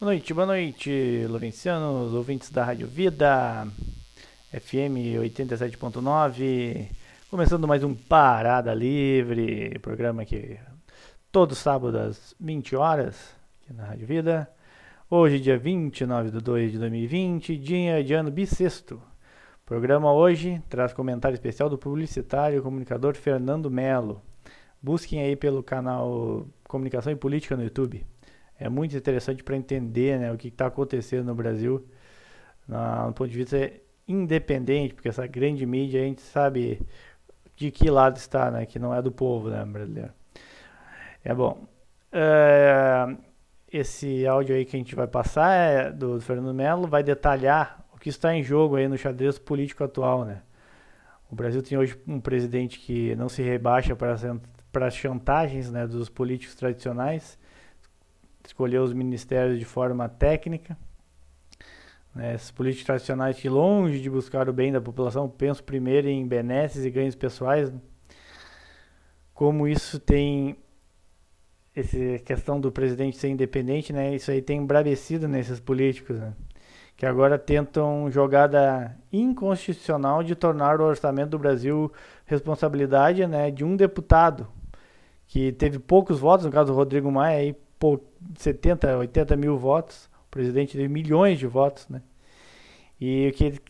Boa noite, boa noite, Lorencianos, ouvintes da Rádio Vida, FM 87.9, começando mais um Parada Livre, programa que todo sábado às 20 horas, aqui na Rádio Vida. Hoje, dia 29 de 2 de 2020, dia de ano bissexto. Programa hoje traz comentário especial do publicitário e comunicador Fernando Melo. Busquem aí pelo canal Comunicação e Política no YouTube é muito interessante para entender né, o que está acontecendo no Brasil, no ponto de vista independente, porque essa grande mídia a gente sabe de que lado está, né, que não é do povo né, brasileiro. É bom. É, esse áudio aí que a gente vai passar é do Fernando Melo, vai detalhar o que está em jogo aí no xadrez político atual, né? O Brasil tem hoje um presidente que não se rebaixa para as chantagens né, dos políticos tradicionais escolher os ministérios de forma técnica. Né, esses políticos tradicionais que, longe de buscar o bem da população, pensam primeiro em benesses e ganhos pessoais. Né? Como isso tem essa questão do presidente ser independente, né? Isso aí tem embravecido nesses políticos, né? que agora tentam jogada inconstitucional de tornar o orçamento do Brasil responsabilidade, né, de um deputado que teve poucos votos, no caso do Rodrigo Maia, aí 70, 80 mil votos, o presidente teve milhões de votos, né? E que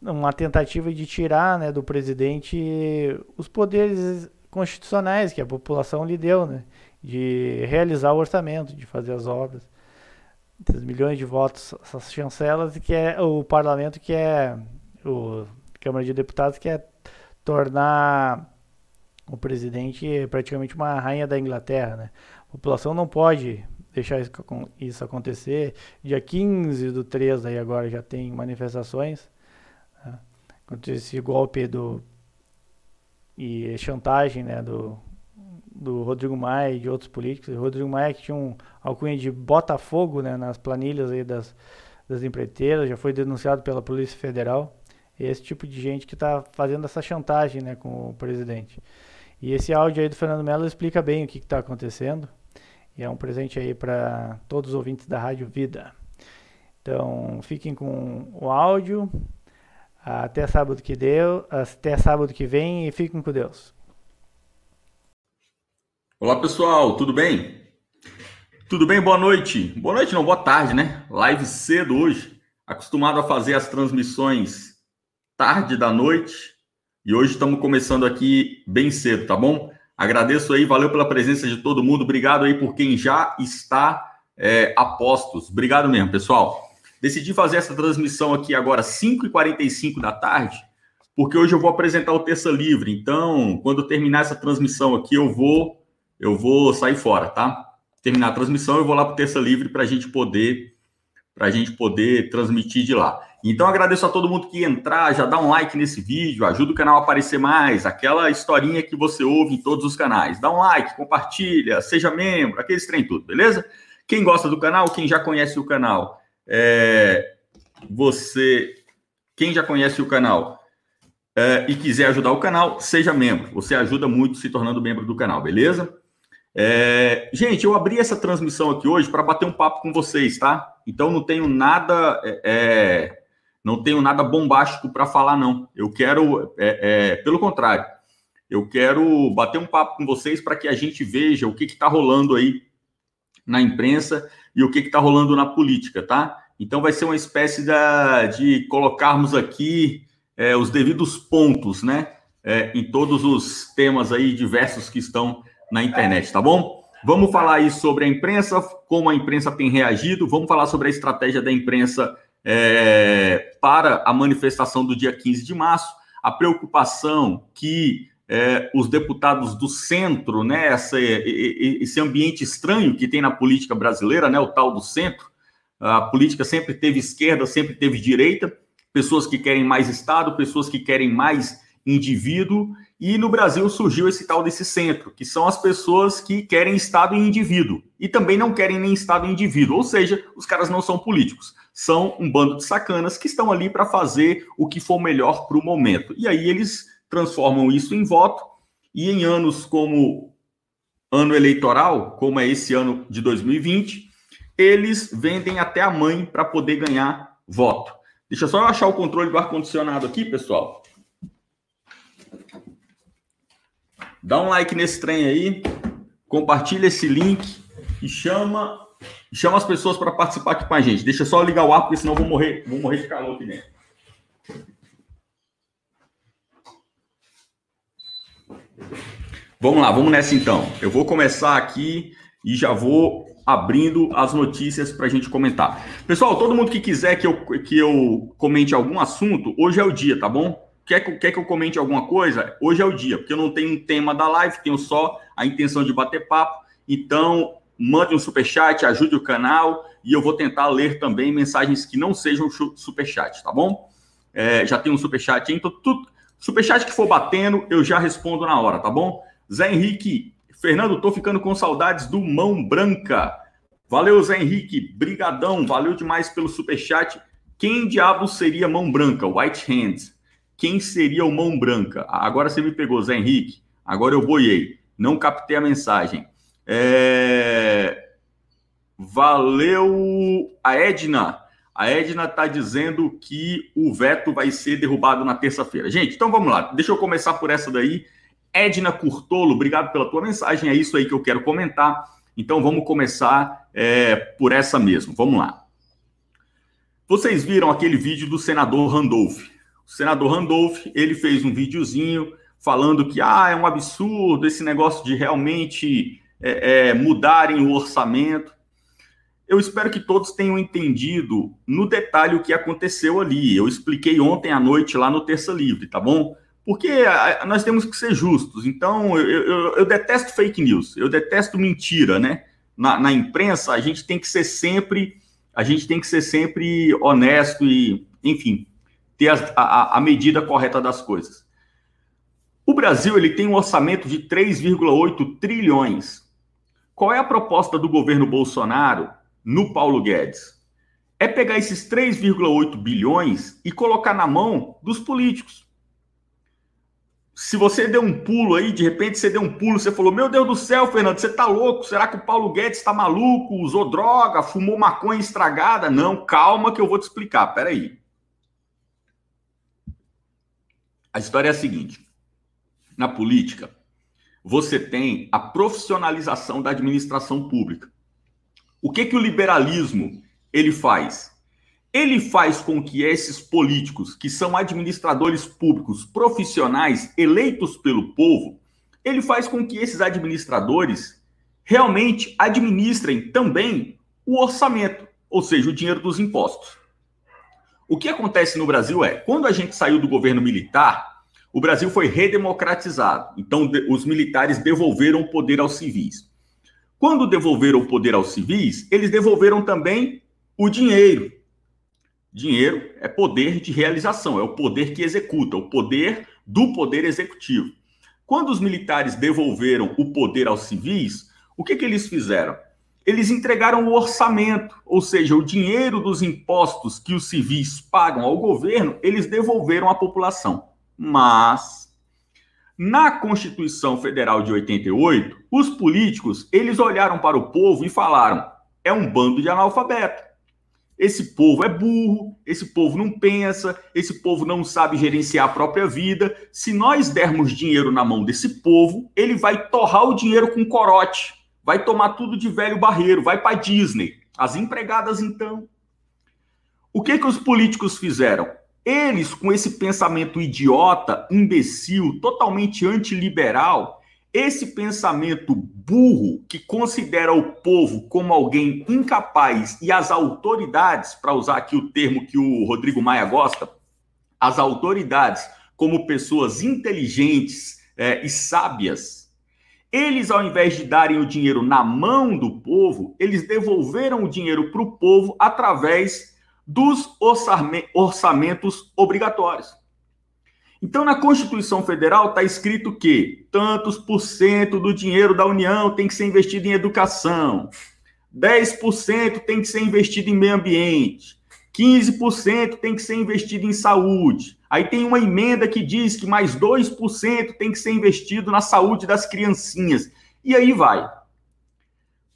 uma tentativa de tirar, né, do presidente os poderes constitucionais que a população lhe deu, né? De realizar o orçamento, de fazer as obras. Esses milhões de votos, essas chancelas, que é o parlamento que é o Câmara de Deputados que é tornar o presidente praticamente uma rainha da Inglaterra, né? População não pode deixar isso acontecer. Dia 15 do 3 aí agora já tem manifestações né? contra esse golpe do e chantagem né, do, do Rodrigo Maia e de outros políticos. O Rodrigo Maia que tinha um alcunha de Botafogo né, nas planilhas aí das, das empreiteiras, já foi denunciado pela Polícia Federal. Esse tipo de gente que está fazendo essa chantagem né, com o presidente. E esse áudio aí do Fernando Mello explica bem o que está acontecendo. E é um presente aí para todos os ouvintes da Rádio Vida. Então, fiquem com o áudio. Até sábado que deu, até sábado que vem e fiquem com Deus. Olá, pessoal, tudo bem? Tudo bem? Boa noite. Boa noite, não, boa tarde, né? Live cedo hoje. Acostumado a fazer as transmissões tarde da noite. E hoje estamos começando aqui bem cedo, tá bom? Agradeço aí, valeu pela presença de todo mundo. Obrigado aí por quem já está é, a postos. Obrigado mesmo, pessoal. Decidi fazer essa transmissão aqui agora, 5h45 da tarde, porque hoje eu vou apresentar o Terça Livre. Então, quando terminar essa transmissão aqui, eu vou eu vou sair fora, tá? Terminar a transmissão, eu vou lá para o Terça Livre para a gente poder para a gente poder transmitir de lá. Então agradeço a todo mundo que entrar, já dá um like nesse vídeo, ajuda o canal a aparecer mais, aquela historinha que você ouve em todos os canais. Dá um like, compartilha, seja membro, aqueles trem tudo, beleza? Quem gosta do canal, quem já conhece o canal, é, você, quem já conhece o canal é, e quiser ajudar o canal, seja membro. Você ajuda muito se tornando membro do canal, beleza? É, gente, eu abri essa transmissão aqui hoje para bater um papo com vocês, tá? Então não tenho nada é, é não tenho nada bombástico para falar, não. Eu quero, é, é, pelo contrário, eu quero bater um papo com vocês para que a gente veja o que está rolando aí na imprensa e o que está rolando na política, tá? Então vai ser uma espécie da, de colocarmos aqui é, os devidos pontos, né? É, em todos os temas aí diversos que estão na internet, tá bom? Vamos falar aí sobre a imprensa, como a imprensa tem reagido, vamos falar sobre a estratégia da imprensa é, para a manifestação do dia 15 de março, a preocupação que é, os deputados do centro, né, essa, esse ambiente estranho que tem na política brasileira, né, o tal do centro, a política sempre teve esquerda, sempre teve direita, pessoas que querem mais Estado, pessoas que querem mais indivíduo, e no Brasil surgiu esse tal desse centro, que são as pessoas que querem Estado e indivíduo, e também não querem nem Estado e indivíduo, ou seja, os caras não são políticos são um bando de sacanas que estão ali para fazer o que for melhor para o momento. E aí eles transformam isso em voto, e em anos como ano eleitoral, como é esse ano de 2020, eles vendem até a mãe para poder ganhar voto. Deixa só eu achar o controle do ar-condicionado aqui, pessoal. Dá um like nesse trem aí, compartilha esse link e chama chama as pessoas para participar aqui com a gente. Deixa só eu ligar o ar, porque senão eu vou morrer, vou morrer de calor aqui dentro. Vamos lá, vamos nessa então. Eu vou começar aqui e já vou abrindo as notícias para a gente comentar. Pessoal, todo mundo que quiser que eu, que eu comente algum assunto, hoje é o dia, tá bom? Quer que, quer que eu comente alguma coisa? Hoje é o dia, porque eu não tenho um tema da live, tenho só a intenção de bater papo. Então, mande um superchat, ajude o canal e eu vou tentar ler também mensagens que não sejam superchat, tá bom? É, já tem um superchat, então tudo, superchat que for batendo, eu já respondo na hora, tá bom? Zé Henrique, Fernando, tô ficando com saudades do Mão Branca. Valeu, Zé Henrique, brigadão, valeu demais pelo superchat. Quem diabo seria Mão Branca? White Hands quem seria o mão branca? Agora você me pegou, Zé Henrique. Agora eu boiei. Não captei a mensagem. É... Valeu a Edna. A Edna está dizendo que o veto vai ser derrubado na terça-feira. Gente, então vamos lá. Deixa eu começar por essa daí. Edna Curtolo, obrigado pela tua mensagem. É isso aí que eu quero comentar. Então vamos começar é, por essa mesmo. Vamos lá. Vocês viram aquele vídeo do senador Randolph? O senador Randolph, ele fez um videozinho falando que ah, é um absurdo esse negócio de realmente é, é, mudarem o orçamento. Eu espero que todos tenham entendido no detalhe o que aconteceu ali. Eu expliquei ontem à noite lá no Terça Livre, tá bom? Porque nós temos que ser justos. Então, eu, eu, eu detesto fake news, eu detesto mentira, né? Na, na imprensa, a gente tem que ser sempre, a gente tem que ser sempre honesto e, enfim, ter a, a, a medida correta das coisas. O Brasil ele tem um orçamento de 3,8 trilhões. Qual é a proposta do governo Bolsonaro no Paulo Guedes? É pegar esses 3,8 bilhões e colocar na mão dos políticos. Se você deu um pulo aí, de repente você deu um pulo, você falou: Meu Deus do céu, Fernando, você tá louco? Será que o Paulo Guedes está maluco? Usou droga, fumou maconha estragada? Não, calma que eu vou te explicar. Peraí. A história é a seguinte: na política, você tem a profissionalização da administração pública. O que que o liberalismo ele faz? Ele faz com que esses políticos, que são administradores públicos profissionais eleitos pelo povo, ele faz com que esses administradores realmente administrem também o orçamento, ou seja, o dinheiro dos impostos. O que acontece no Brasil é, quando a gente saiu do governo militar, o Brasil foi redemocratizado. Então, os militares devolveram o poder aos civis. Quando devolveram o poder aos civis, eles devolveram também o dinheiro. Dinheiro é poder de realização, é o poder que executa, o poder do poder executivo. Quando os militares devolveram o poder aos civis, o que, que eles fizeram? eles entregaram o orçamento, ou seja, o dinheiro dos impostos que os civis pagam ao governo, eles devolveram à população. Mas na Constituição Federal de 88, os políticos, eles olharam para o povo e falaram: "É um bando de analfabeto. Esse povo é burro, esse povo não pensa, esse povo não sabe gerenciar a própria vida. Se nós dermos dinheiro na mão desse povo, ele vai torrar o dinheiro com corote." vai tomar tudo de velho barreiro, vai para Disney. As empregadas, então. O que, que os políticos fizeram? Eles, com esse pensamento idiota, imbecil, totalmente antiliberal, esse pensamento burro que considera o povo como alguém incapaz e as autoridades, para usar aqui o termo que o Rodrigo Maia gosta, as autoridades como pessoas inteligentes é, e sábias, eles, ao invés de darem o dinheiro na mão do povo, eles devolveram o dinheiro para o povo através dos orçamentos obrigatórios. Então, na Constituição Federal está escrito que tantos por cento do dinheiro da União tem que ser investido em educação, 10% tem que ser investido em meio ambiente, 15% tem que ser investido em saúde, Aí tem uma emenda que diz que mais 2% tem que ser investido na saúde das criancinhas. E aí vai.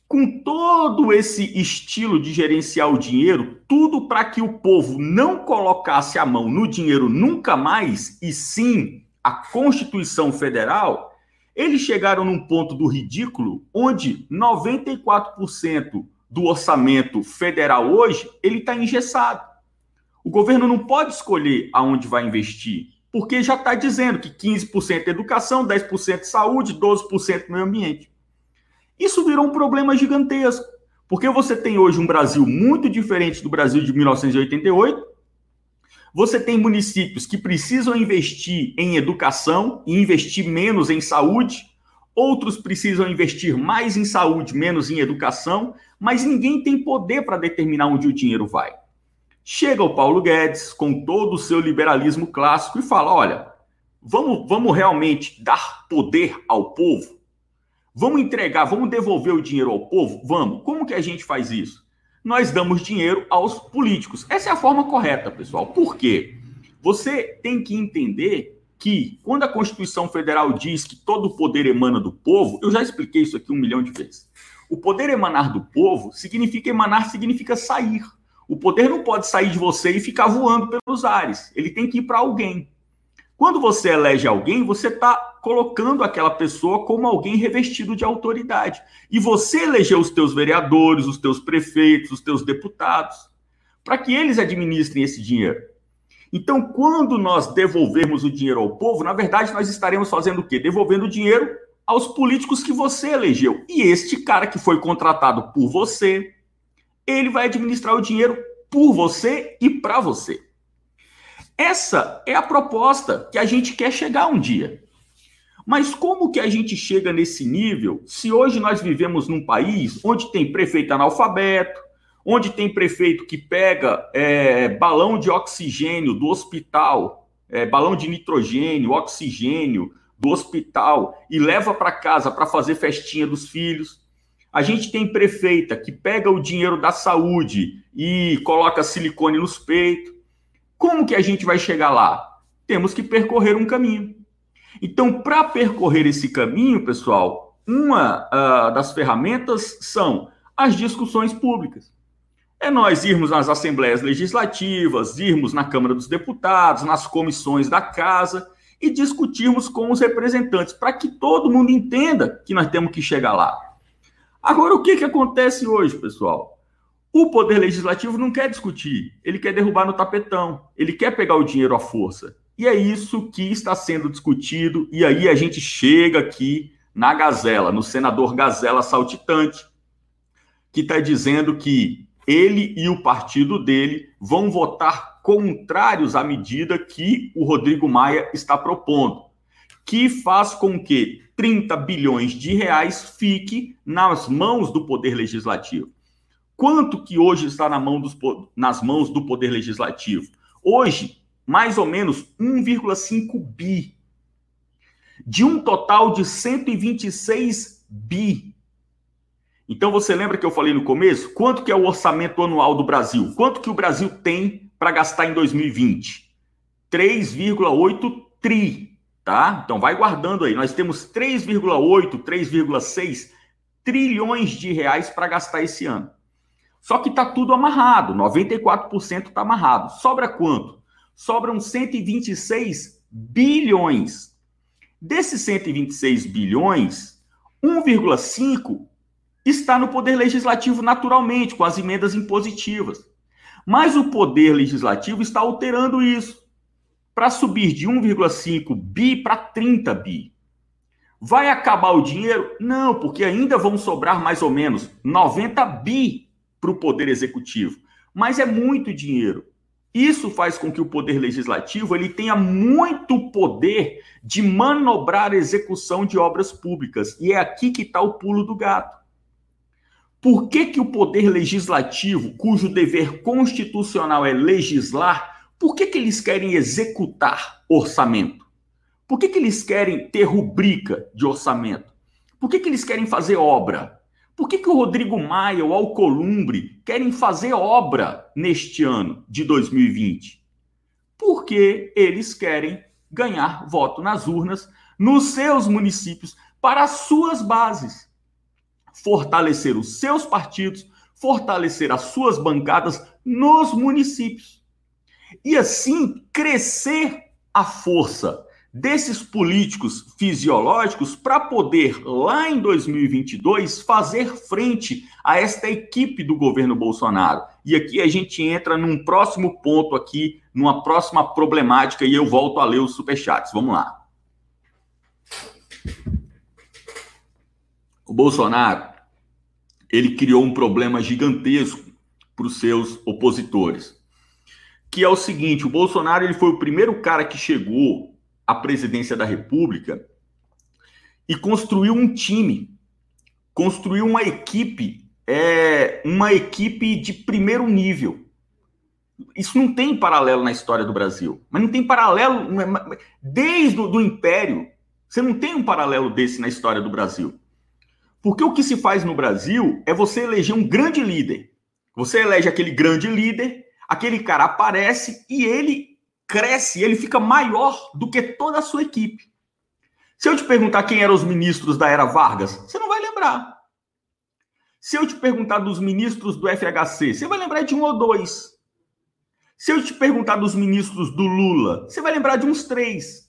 Com todo esse estilo de gerenciar o dinheiro, tudo para que o povo não colocasse a mão no dinheiro nunca mais, e sim a Constituição Federal, eles chegaram num ponto do ridículo onde 94% do orçamento federal hoje ele está engessado. O governo não pode escolher aonde vai investir, porque já está dizendo que 15% é educação, 10% saúde, 12% meio ambiente. Isso virou um problema gigantesco, porque você tem hoje um Brasil muito diferente do Brasil de 1988. Você tem municípios que precisam investir em educação e investir menos em saúde, outros precisam investir mais em saúde, menos em educação, mas ninguém tem poder para determinar onde o dinheiro vai. Chega o Paulo Guedes com todo o seu liberalismo clássico e fala: olha, vamos, vamos realmente dar poder ao povo? Vamos entregar, vamos devolver o dinheiro ao povo? Vamos. Como que a gente faz isso? Nós damos dinheiro aos políticos. Essa é a forma correta, pessoal. Por quê? Você tem que entender que quando a Constituição Federal diz que todo o poder emana do povo, eu já expliquei isso aqui um milhão de vezes. O poder emanar do povo significa emanar, significa sair. O poder não pode sair de você e ficar voando pelos ares. Ele tem que ir para alguém. Quando você elege alguém, você está colocando aquela pessoa como alguém revestido de autoridade. E você elegeu os teus vereadores, os teus prefeitos, os teus deputados, para que eles administrem esse dinheiro. Então, quando nós devolvermos o dinheiro ao povo, na verdade, nós estaremos fazendo o quê? Devolvendo o dinheiro aos políticos que você elegeu. E este cara que foi contratado por você, ele vai administrar o dinheiro por você e para você. Essa é a proposta que a gente quer chegar um dia. Mas como que a gente chega nesse nível se hoje nós vivemos num país onde tem prefeito analfabeto, onde tem prefeito que pega é, balão de oxigênio do hospital, é, balão de nitrogênio, oxigênio do hospital e leva para casa para fazer festinha dos filhos? A gente tem prefeita que pega o dinheiro da saúde e coloca silicone nos peitos. Como que a gente vai chegar lá? Temos que percorrer um caminho. Então, para percorrer esse caminho, pessoal, uma uh, das ferramentas são as discussões públicas. É nós irmos nas assembleias legislativas, irmos na Câmara dos Deputados, nas comissões da casa e discutirmos com os representantes, para que todo mundo entenda que nós temos que chegar lá. Agora, o que, que acontece hoje, pessoal? O Poder Legislativo não quer discutir, ele quer derrubar no tapetão, ele quer pegar o dinheiro à força. E é isso que está sendo discutido, e aí a gente chega aqui na Gazela, no senador Gazela Saltitante, que está dizendo que ele e o partido dele vão votar contrários à medida que o Rodrigo Maia está propondo, que faz com que 30 bilhões de reais fique nas mãos do Poder Legislativo. Quanto que hoje está na mão dos, nas mãos do Poder Legislativo? Hoje, mais ou menos 1,5 bi. De um total de 126 bi. Então você lembra que eu falei no começo? Quanto que é o orçamento anual do Brasil? Quanto que o Brasil tem para gastar em 2020? 3,8 tri, tá? Então vai guardando aí. Nós temos 3,8, 3,6 trilhões de reais para gastar esse ano. Só que está tudo amarrado, 94% está amarrado. Sobra quanto? Sobram 126 bilhões. Desses 126 bilhões, 1,5 está no poder legislativo naturalmente, com as emendas impositivas. Mas o poder legislativo está alterando isso para subir de 1,5 bi para 30 bi. Vai acabar o dinheiro? Não, porque ainda vão sobrar mais ou menos 90 bi para o poder executivo, mas é muito dinheiro. Isso faz com que o poder legislativo ele tenha muito poder de manobrar a execução de obras públicas. E é aqui que está o pulo do gato. Por que, que o poder legislativo, cujo dever constitucional é legislar, por que, que eles querem executar orçamento? Por que, que eles querem ter rubrica de orçamento? Por que, que eles querem fazer obra? Por que, que o Rodrigo Maia, o Alcolumbre, querem fazer obra neste ano de 2020? Porque eles querem ganhar voto nas urnas nos seus municípios para as suas bases. fortalecer os seus partidos, fortalecer as suas bancadas nos municípios. E assim crescer a força desses políticos fisiológicos para poder, lá em 2022, fazer frente a esta equipe do governo Bolsonaro. E aqui a gente entra num próximo ponto aqui, numa próxima problemática, e eu volto a ler os superchats. Vamos lá. O Bolsonaro, ele criou um problema gigantesco para os seus opositores, que é o seguinte, o Bolsonaro ele foi o primeiro cara que chegou a presidência da República e construiu um time, construiu uma equipe, é, uma equipe de primeiro nível. Isso não tem paralelo na história do Brasil, mas não tem paralelo desde o do Império. Você não tem um paralelo desse na história do Brasil. Porque o que se faz no Brasil é você eleger um grande líder. Você elege aquele grande líder, aquele cara aparece e ele cresce, ele fica maior do que toda a sua equipe. Se eu te perguntar quem eram os ministros da era Vargas, você não vai lembrar. Se eu te perguntar dos ministros do FHC, você vai lembrar de um ou dois. Se eu te perguntar dos ministros do Lula, você vai lembrar de uns três.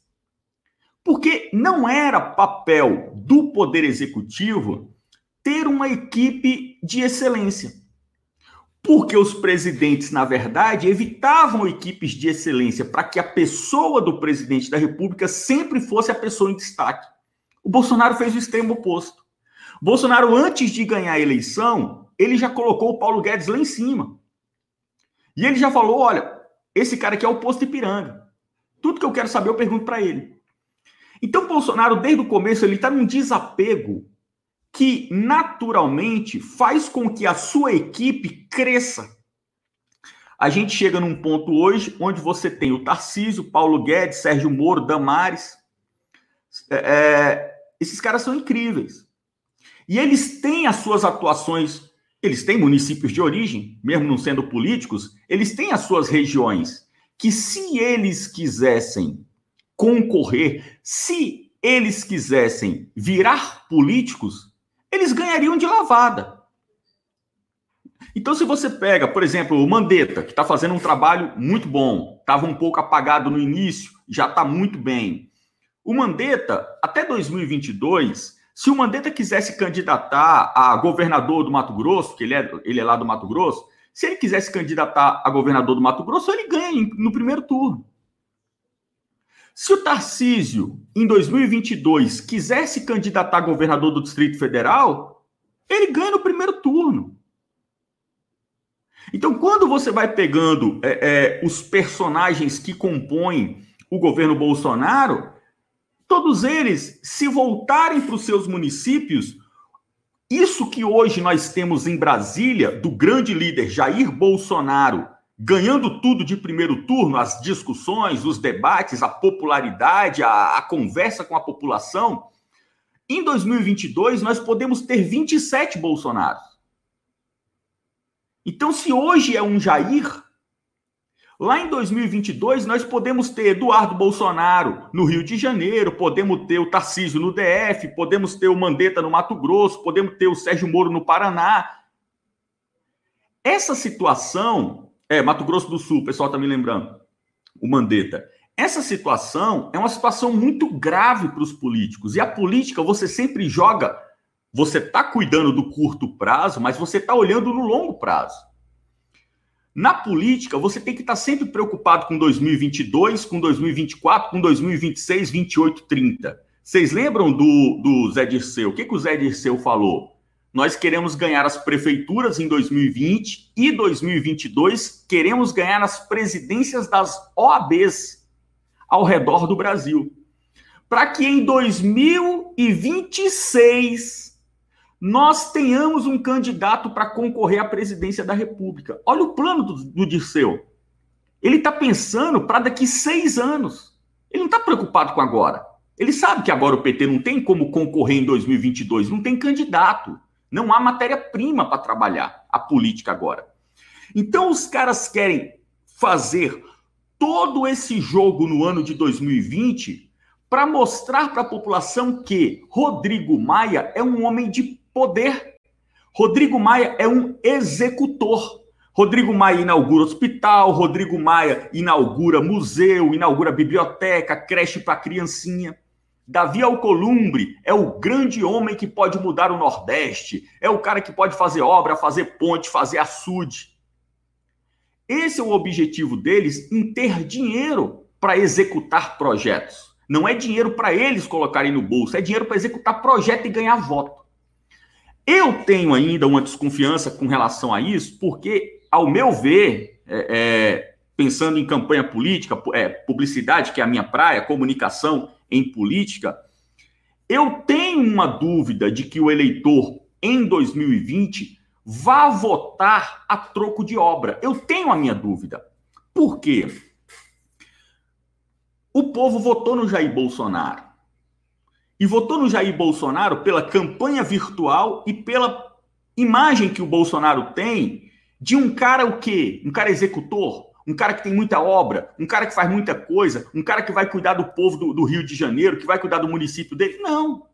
Porque não era papel do Poder Executivo ter uma equipe de excelência. Porque os presidentes, na verdade, evitavam equipes de excelência para que a pessoa do presidente da República sempre fosse a pessoa em destaque. O Bolsonaro fez o extremo oposto. O Bolsonaro, antes de ganhar a eleição, ele já colocou o Paulo Guedes lá em cima. E ele já falou: olha, esse cara aqui é o posto Ipiranga. Tudo que eu quero saber, eu pergunto para ele. Então, Bolsonaro, desde o começo, ele está num desapego que naturalmente faz com que a sua equipe cresça. A gente chega num ponto hoje onde você tem o Tarcísio, Paulo Guedes, Sérgio Moro, Damares. É, é, esses caras são incríveis. E eles têm as suas atuações, eles têm municípios de origem, mesmo não sendo políticos, eles têm as suas regiões, que se eles quisessem concorrer, se eles quisessem virar políticos, eles ganhariam de lavada. Então, se você pega, por exemplo, o Mandetta, que está fazendo um trabalho muito bom, estava um pouco apagado no início, já está muito bem. O Mandetta, até 2022, se o Mandetta quisesse candidatar a governador do Mato Grosso, que ele é, ele é lá do Mato Grosso, se ele quisesse candidatar a governador do Mato Grosso, ele ganha no primeiro turno. Se o Tarcísio, em 2022, quiser se candidatar a governador do Distrito Federal, ele ganha no primeiro turno. Então, quando você vai pegando é, é, os personagens que compõem o governo Bolsonaro, todos eles, se voltarem para os seus municípios, isso que hoje nós temos em Brasília, do grande líder Jair Bolsonaro, ganhando tudo de primeiro turno, as discussões, os debates, a popularidade, a, a conversa com a população, em 2022 nós podemos ter 27 Bolsonaros. Então, se hoje é um Jair, lá em 2022 nós podemos ter Eduardo Bolsonaro no Rio de Janeiro, podemos ter o Tarcísio no DF, podemos ter o Mandetta no Mato Grosso, podemos ter o Sérgio Moro no Paraná. Essa situação é, Mato Grosso do Sul, o pessoal está me lembrando. O Mandetta. Essa situação é uma situação muito grave para os políticos. E a política, você sempre joga. Você está cuidando do curto prazo, mas você está olhando no longo prazo. Na política, você tem que estar tá sempre preocupado com 2022, com 2024, com 2026, 28, 30. Vocês lembram do, do Zé Dirceu? O que, que o Zé Dirceu falou? Nós queremos ganhar as prefeituras em 2020 e 2022 queremos ganhar as presidências das OABs ao redor do Brasil. Para que em 2026 nós tenhamos um candidato para concorrer à presidência da República. Olha o plano do, do Dirceu. Ele está pensando para daqui seis anos. Ele não está preocupado com agora. Ele sabe que agora o PT não tem como concorrer em 2022, não tem candidato. Não há matéria-prima para trabalhar a política agora. Então os caras querem fazer todo esse jogo no ano de 2020 para mostrar para a população que Rodrigo Maia é um homem de poder. Rodrigo Maia é um executor. Rodrigo Maia inaugura hospital, Rodrigo Maia inaugura museu, inaugura biblioteca, creche para criancinha. Davi Alcolumbre é o grande homem que pode mudar o Nordeste, é o cara que pode fazer obra, fazer ponte, fazer açude. Esse é o objetivo deles em ter dinheiro para executar projetos. Não é dinheiro para eles colocarem no bolso, é dinheiro para executar projeto e ganhar voto. Eu tenho ainda uma desconfiança com relação a isso, porque, ao meu ver, é, é, pensando em campanha política, é, publicidade, que é a minha praia, comunicação em política, eu tenho uma dúvida de que o eleitor em 2020 vá votar a troco de obra. Eu tenho a minha dúvida. Por quê? O povo votou no Jair Bolsonaro e votou no Jair Bolsonaro pela campanha virtual e pela imagem que o Bolsonaro tem de um cara o quê? Um cara executor, um cara que tem muita obra, um cara que faz muita coisa, um cara que vai cuidar do povo do, do Rio de Janeiro, que vai cuidar do município dele. Não.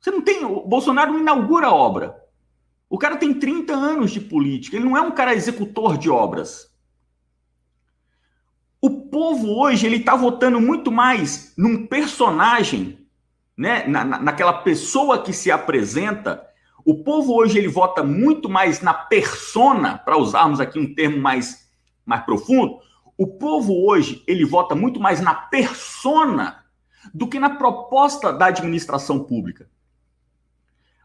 Você não tem. O Bolsonaro não inaugura obra. O cara tem 30 anos de política, ele não é um cara executor de obras. O povo hoje ele está votando muito mais num personagem né, na, naquela pessoa que se apresenta, o povo hoje ele vota muito mais na persona, para usarmos aqui um termo mais, mais profundo, o povo hoje ele vota muito mais na persona do que na proposta da administração pública.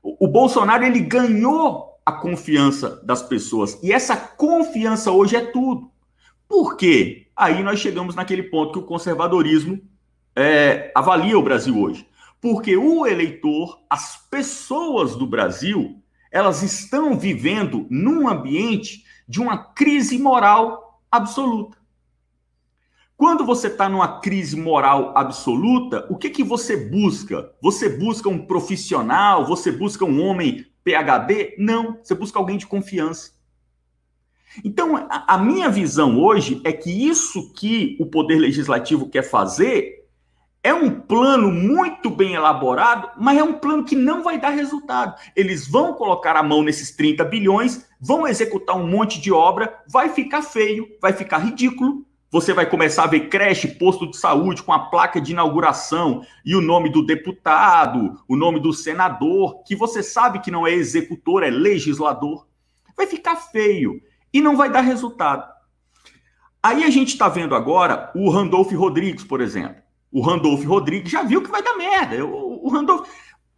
O, o Bolsonaro ele ganhou a confiança das pessoas e essa confiança hoje é tudo. Por quê? Aí nós chegamos naquele ponto que o conservadorismo é, avalia o Brasil hoje. Porque o eleitor, as pessoas do Brasil, elas estão vivendo num ambiente de uma crise moral absoluta. Quando você está numa crise moral absoluta, o que, que você busca? Você busca um profissional? Você busca um homem PhD? Não, você busca alguém de confiança. Então, a, a minha visão hoje é que isso que o Poder Legislativo quer fazer é um plano muito bem elaborado, mas é um plano que não vai dar resultado. Eles vão colocar a mão nesses 30 bilhões, vão executar um monte de obra, vai ficar feio, vai ficar ridículo. Você vai começar a ver creche, posto de saúde com a placa de inauguração e o nome do deputado, o nome do senador, que você sabe que não é executor, é legislador. Vai ficar feio e não vai dar resultado. Aí a gente está vendo agora o Randolph Rodrigues, por exemplo o Randolph Rodrigues já viu que vai dar merda. O, o, Randolph,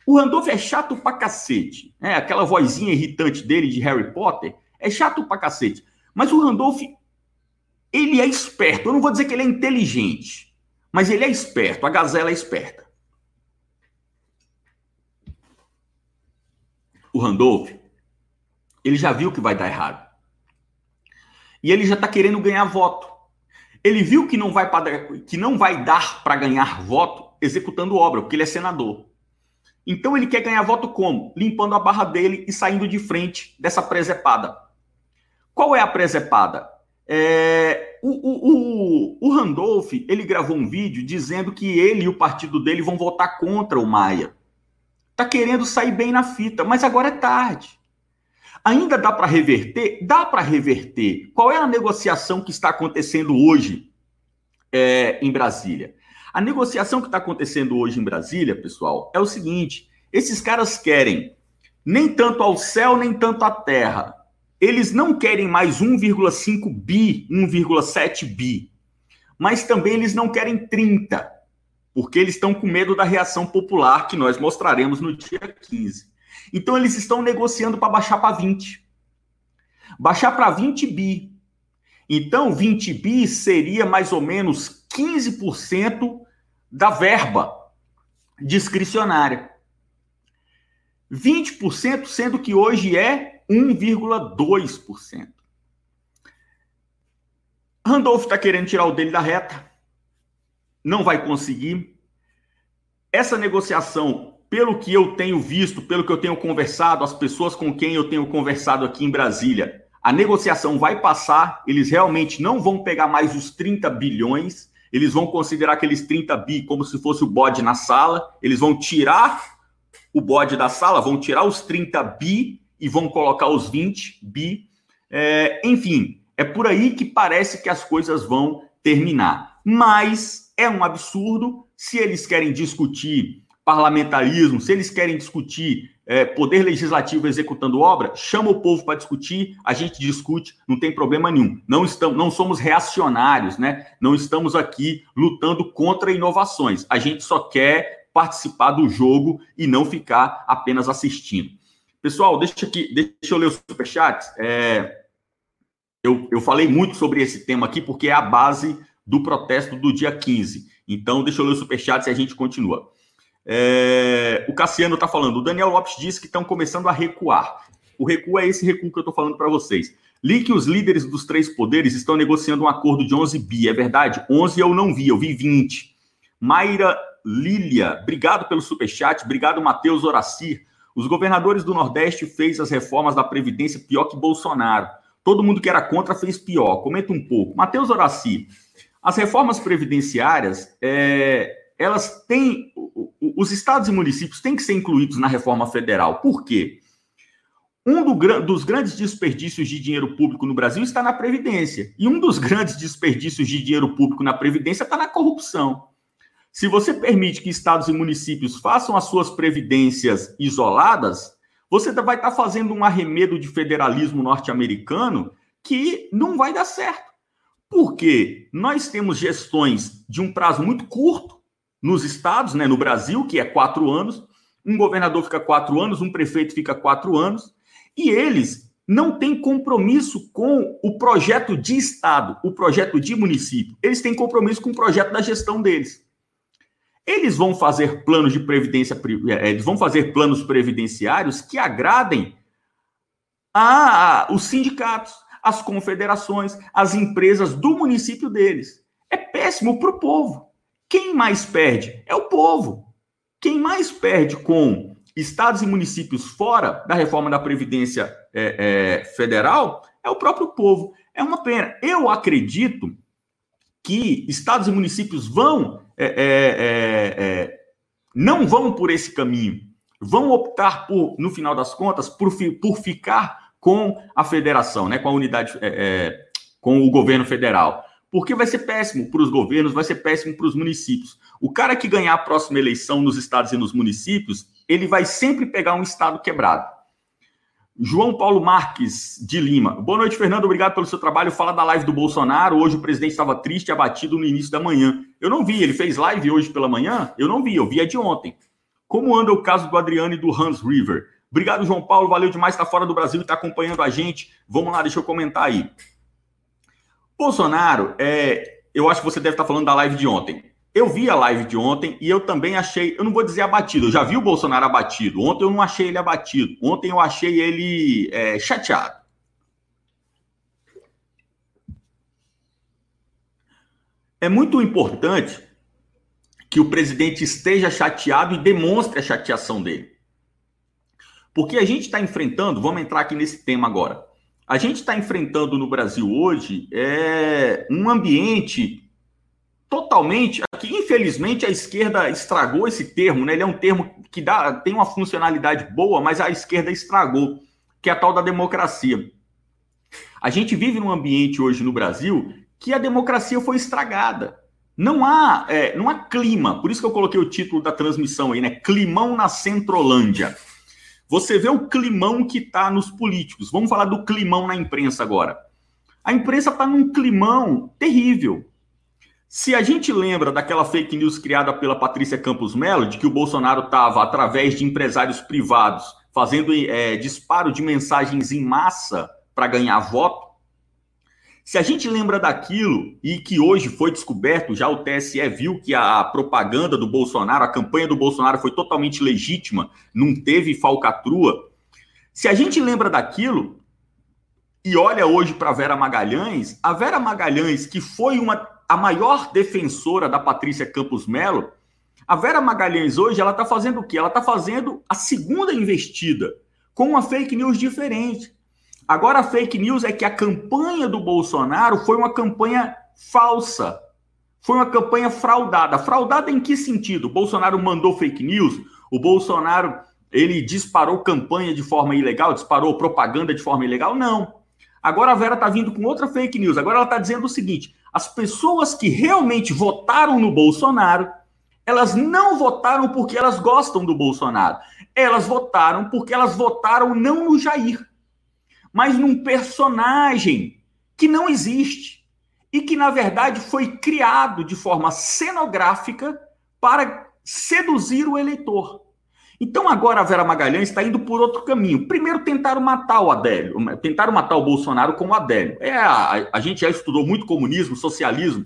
o Randolph é chato pra cacete. Né? Aquela vozinha irritante dele de Harry Potter é chato pra cacete. Mas o Randolph, ele é esperto. Eu não vou dizer que ele é inteligente, mas ele é esperto. A gazela é esperta. O Randolph, ele já viu que vai dar errado. E ele já está querendo ganhar voto. Ele viu que não vai, que não vai dar para ganhar voto executando obra, porque ele é senador. Então ele quer ganhar voto como? Limpando a barra dele e saindo de frente dessa presepada. Qual é a presepada? É, o, o, o, o Randolph ele gravou um vídeo dizendo que ele e o partido dele vão votar contra o Maia. Tá querendo sair bem na fita, mas agora é tarde. Ainda dá para reverter? Dá para reverter. Qual é a negociação que está acontecendo hoje é, em Brasília? A negociação que está acontecendo hoje em Brasília, pessoal, é o seguinte: esses caras querem nem tanto ao céu, nem tanto à terra. Eles não querem mais 1,5 bi, 1,7 bi. Mas também eles não querem 30, porque eles estão com medo da reação popular que nós mostraremos no dia 15. Então eles estão negociando para baixar para 20. Baixar para 20 bi. Então 20 bi seria mais ou menos 15% da verba discricionária. 20%, sendo que hoje é 1,2%. Randolph está querendo tirar o dele da reta. Não vai conseguir. Essa negociação pelo que eu tenho visto, pelo que eu tenho conversado, as pessoas com quem eu tenho conversado aqui em Brasília, a negociação vai passar, eles realmente não vão pegar mais os 30 bilhões, eles vão considerar aqueles 30 bi como se fosse o bode na sala, eles vão tirar o bode da sala, vão tirar os 30 bi e vão colocar os 20 bi. É, enfim, é por aí que parece que as coisas vão terminar. Mas é um absurdo se eles querem discutir parlamentarismo, se eles querem discutir é, poder legislativo executando obra, chama o povo para discutir, a gente discute, não tem problema nenhum. Não estamos, não somos reacionários, né? Não estamos aqui lutando contra inovações. A gente só quer participar do jogo e não ficar apenas assistindo. Pessoal, deixa aqui, deixa eu ler os superchats. É, eu, eu falei muito sobre esse tema aqui porque é a base do protesto do dia 15. Então, deixa eu ler os superchats e a gente continua. É, o Cassiano está falando, o Daniel Lopes disse que estão começando a recuar. O recuo é esse recuo que eu estou falando para vocês. Li que os líderes dos três poderes estão negociando um acordo de 11 bi, é verdade? 11 eu não vi, eu vi 20. Mayra Lília, obrigado pelo superchat, obrigado Matheus Horacir. Os governadores do Nordeste fez as reformas da Previdência pior que Bolsonaro. Todo mundo que era contra fez pior. Comenta um pouco. Matheus Horacir, as reformas previdenciárias, é, elas têm. Os estados e municípios têm que ser incluídos na reforma federal. Por quê? Um do, dos grandes desperdícios de dinheiro público no Brasil está na Previdência. E um dos grandes desperdícios de dinheiro público na Previdência está na corrupção. Se você permite que estados e municípios façam as suas previdências isoladas, você vai estar fazendo um arremedo de federalismo norte-americano que não vai dar certo. Porque nós temos gestões de um prazo muito curto nos estados, né, no Brasil, que é quatro anos. Um governador fica quatro anos, um prefeito fica quatro anos, e eles não têm compromisso com o projeto de estado, o projeto de município. Eles têm compromisso com o projeto da gestão deles. Eles vão fazer planos de previdência, é, eles vão fazer planos previdenciários que agradem a, a os sindicatos, as confederações, as empresas do município deles. É péssimo para o povo. Quem mais perde? É o povo. Quem mais perde com estados e municípios fora da reforma da Previdência é, é, Federal é o próprio povo. É uma pena. Eu acredito que estados e municípios vão, é, é, é, é não vão por esse caminho. Vão optar por, no final das contas, por, por ficar com a federação, né, com a unidade, com o governo federal. Porque vai ser péssimo para os governos, vai ser péssimo para os municípios. O cara que ganhar a próxima eleição nos estados e nos municípios, ele vai sempre pegar um estado quebrado. João Paulo Marques, de Lima. Boa noite, Fernando. Obrigado pelo seu trabalho. Fala da live do Bolsonaro. Hoje o presidente estava triste, abatido no início da manhã. Eu não vi. Ele fez live hoje pela manhã? Eu não vi. Eu vi a de ontem. Como anda o caso do Adriano e do Hans River? Obrigado, João Paulo. Valeu demais. Está fora do Brasil e está acompanhando a gente. Vamos lá, deixa eu comentar aí. Bolsonaro, é, eu acho que você deve estar falando da live de ontem. Eu vi a live de ontem e eu também achei, eu não vou dizer abatido, eu já vi o Bolsonaro abatido. Ontem eu não achei ele abatido. Ontem eu achei ele é, chateado. É muito importante que o presidente esteja chateado e demonstre a chateação dele. Porque a gente está enfrentando, vamos entrar aqui nesse tema agora. A gente está enfrentando no Brasil hoje é, um ambiente totalmente. Aqui, infelizmente, a esquerda estragou esse termo, né? Ele é um termo que dá, tem uma funcionalidade boa, mas a esquerda estragou, que é a tal da democracia. A gente vive num ambiente hoje no Brasil que a democracia foi estragada. Não há, é, não há clima, por isso que eu coloquei o título da transmissão aí, né? Climão na Centrolândia. Você vê o climão que está nos políticos. Vamos falar do climão na imprensa agora. A imprensa está num climão terrível. Se a gente lembra daquela fake news criada pela Patrícia Campos Mello, de que o Bolsonaro estava, através de empresários privados, fazendo é, disparo de mensagens em massa para ganhar voto, se a gente lembra daquilo e que hoje foi descoberto, já o TSE viu que a propaganda do Bolsonaro, a campanha do Bolsonaro foi totalmente legítima, não teve falcatrua. Se a gente lembra daquilo e olha hoje para Vera Magalhães, a Vera Magalhães, que foi uma, a maior defensora da Patrícia Campos Melo, a Vera Magalhães hoje ela está fazendo o quê? Ela está fazendo a segunda investida com uma fake news diferente. Agora a fake news é que a campanha do Bolsonaro foi uma campanha falsa. Foi uma campanha fraudada. Fraudada em que sentido? O Bolsonaro mandou fake news, o Bolsonaro Ele disparou campanha de forma ilegal, disparou propaganda de forma ilegal? Não. Agora a Vera está vindo com outra fake news. Agora ela está dizendo o seguinte: as pessoas que realmente votaram no Bolsonaro, elas não votaram porque elas gostam do Bolsonaro. Elas votaram porque elas votaram não no Jair, mas num personagem que não existe e que, na verdade, foi criado de forma cenográfica para seduzir o eleitor. Então agora a Vera Magalhães está indo por outro caminho. Primeiro tentaram matar o Adélio, tentaram matar o Bolsonaro com o Adélio. É, a, a gente já estudou muito comunismo, socialismo,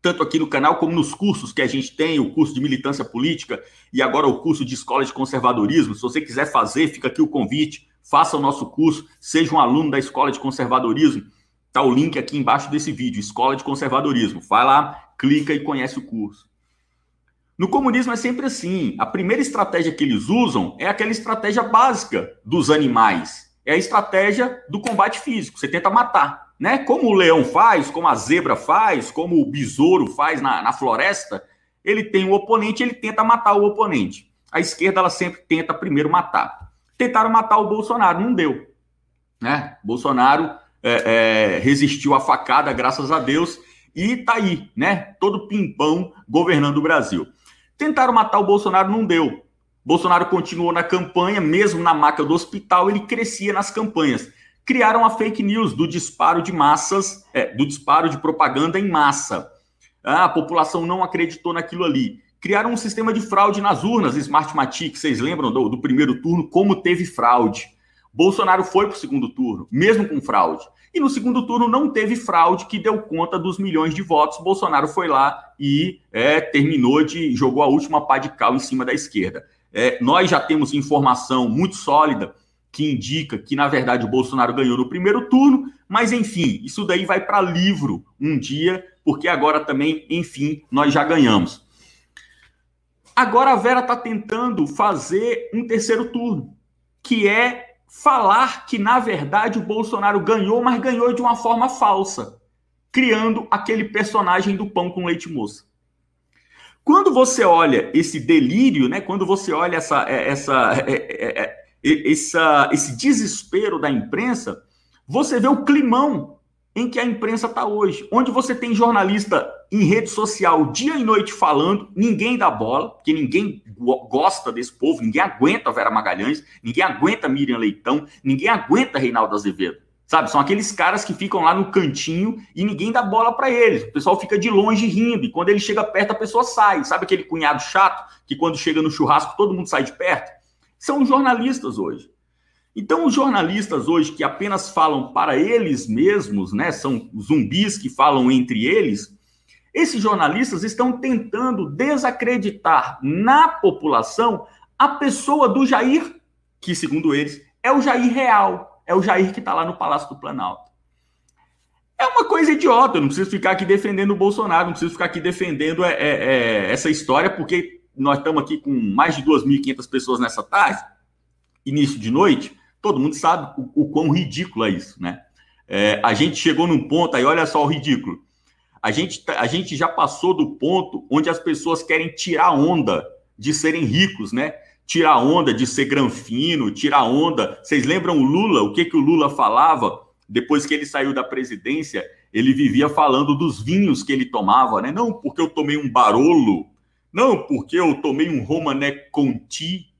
tanto aqui no canal como nos cursos que a gente tem, o curso de militância política e agora o curso de escola de conservadorismo. Se você quiser fazer, fica aqui o convite, faça o nosso curso, seja um aluno da escola de conservadorismo. Tá o link aqui embaixo desse vídeo, escola de conservadorismo. Vai lá, clica e conhece o curso. No comunismo é sempre assim. A primeira estratégia que eles usam é aquela estratégia básica dos animais. É a estratégia do combate físico. Você tenta matar, né? Como o leão faz, como a zebra faz, como o besouro faz na, na floresta. Ele tem o um oponente, ele tenta matar o oponente. A esquerda ela sempre tenta primeiro matar. Tentaram matar o Bolsonaro, não deu. Né? Bolsonaro é, é, resistiu à facada, graças a Deus, e tá aí, né? Todo pimpão governando o Brasil. Tentaram matar o Bolsonaro, não deu. Bolsonaro continuou na campanha, mesmo na maca do hospital, ele crescia nas campanhas. Criaram a fake news do disparo de massas, é, do disparo de propaganda em massa. Ah, a população não acreditou naquilo ali. Criaram um sistema de fraude nas urnas, Smartmatic, vocês lembram do, do primeiro turno, como teve fraude. Bolsonaro foi para o segundo turno, mesmo com fraude. E no segundo turno não teve fraude que deu conta dos milhões de votos. Bolsonaro foi lá e é, terminou de jogou a última pá de cal em cima da esquerda. É, nós já temos informação muito sólida que indica que, na verdade, o Bolsonaro ganhou no primeiro turno, mas enfim, isso daí vai para livro um dia, porque agora também, enfim, nós já ganhamos. Agora a Vera está tentando fazer um terceiro turno, que é falar que, na verdade, o Bolsonaro ganhou, mas ganhou de uma forma falsa, criando aquele personagem do pão com leite moça. Quando você olha esse delírio, né? Quando você olha essa, é, essa, é, é, essa, esse desespero da imprensa, você vê o climão em que a imprensa está hoje, onde você tem jornalista em rede social dia e noite falando, ninguém dá bola, porque ninguém gosta desse povo, ninguém aguenta Vera Magalhães, ninguém aguenta Miriam Leitão, ninguém aguenta Reinaldo Azevedo. Sabe, são aqueles caras que ficam lá no cantinho e ninguém dá bola para eles. O pessoal fica de longe rindo e quando ele chega perto a pessoa sai. Sabe aquele cunhado chato que quando chega no churrasco todo mundo sai de perto? São jornalistas hoje. Então, os jornalistas hoje que apenas falam para eles mesmos, né, são zumbis que falam entre eles, esses jornalistas estão tentando desacreditar na população a pessoa do Jair, que, segundo eles, é o Jair real, é o Jair que está lá no Palácio do Planalto. É uma coisa idiota, eu não preciso ficar aqui defendendo o Bolsonaro, não preciso ficar aqui defendendo é, é, é essa história, porque nós estamos aqui com mais de 2.500 pessoas nessa tarde, início de noite, todo mundo sabe o, o quão ridículo é isso, né? É, a gente chegou num ponto aí, olha só o ridículo. A gente, tá, a gente já passou do ponto onde as pessoas querem tirar onda de serem ricos, né? Tirar onda de ser granfino, tirar onda. Vocês lembram o Lula? O que, que o Lula falava depois que ele saiu da presidência? Ele vivia falando dos vinhos que ele tomava, né? Não porque eu tomei um Barolo, não porque eu tomei um Romané Conti,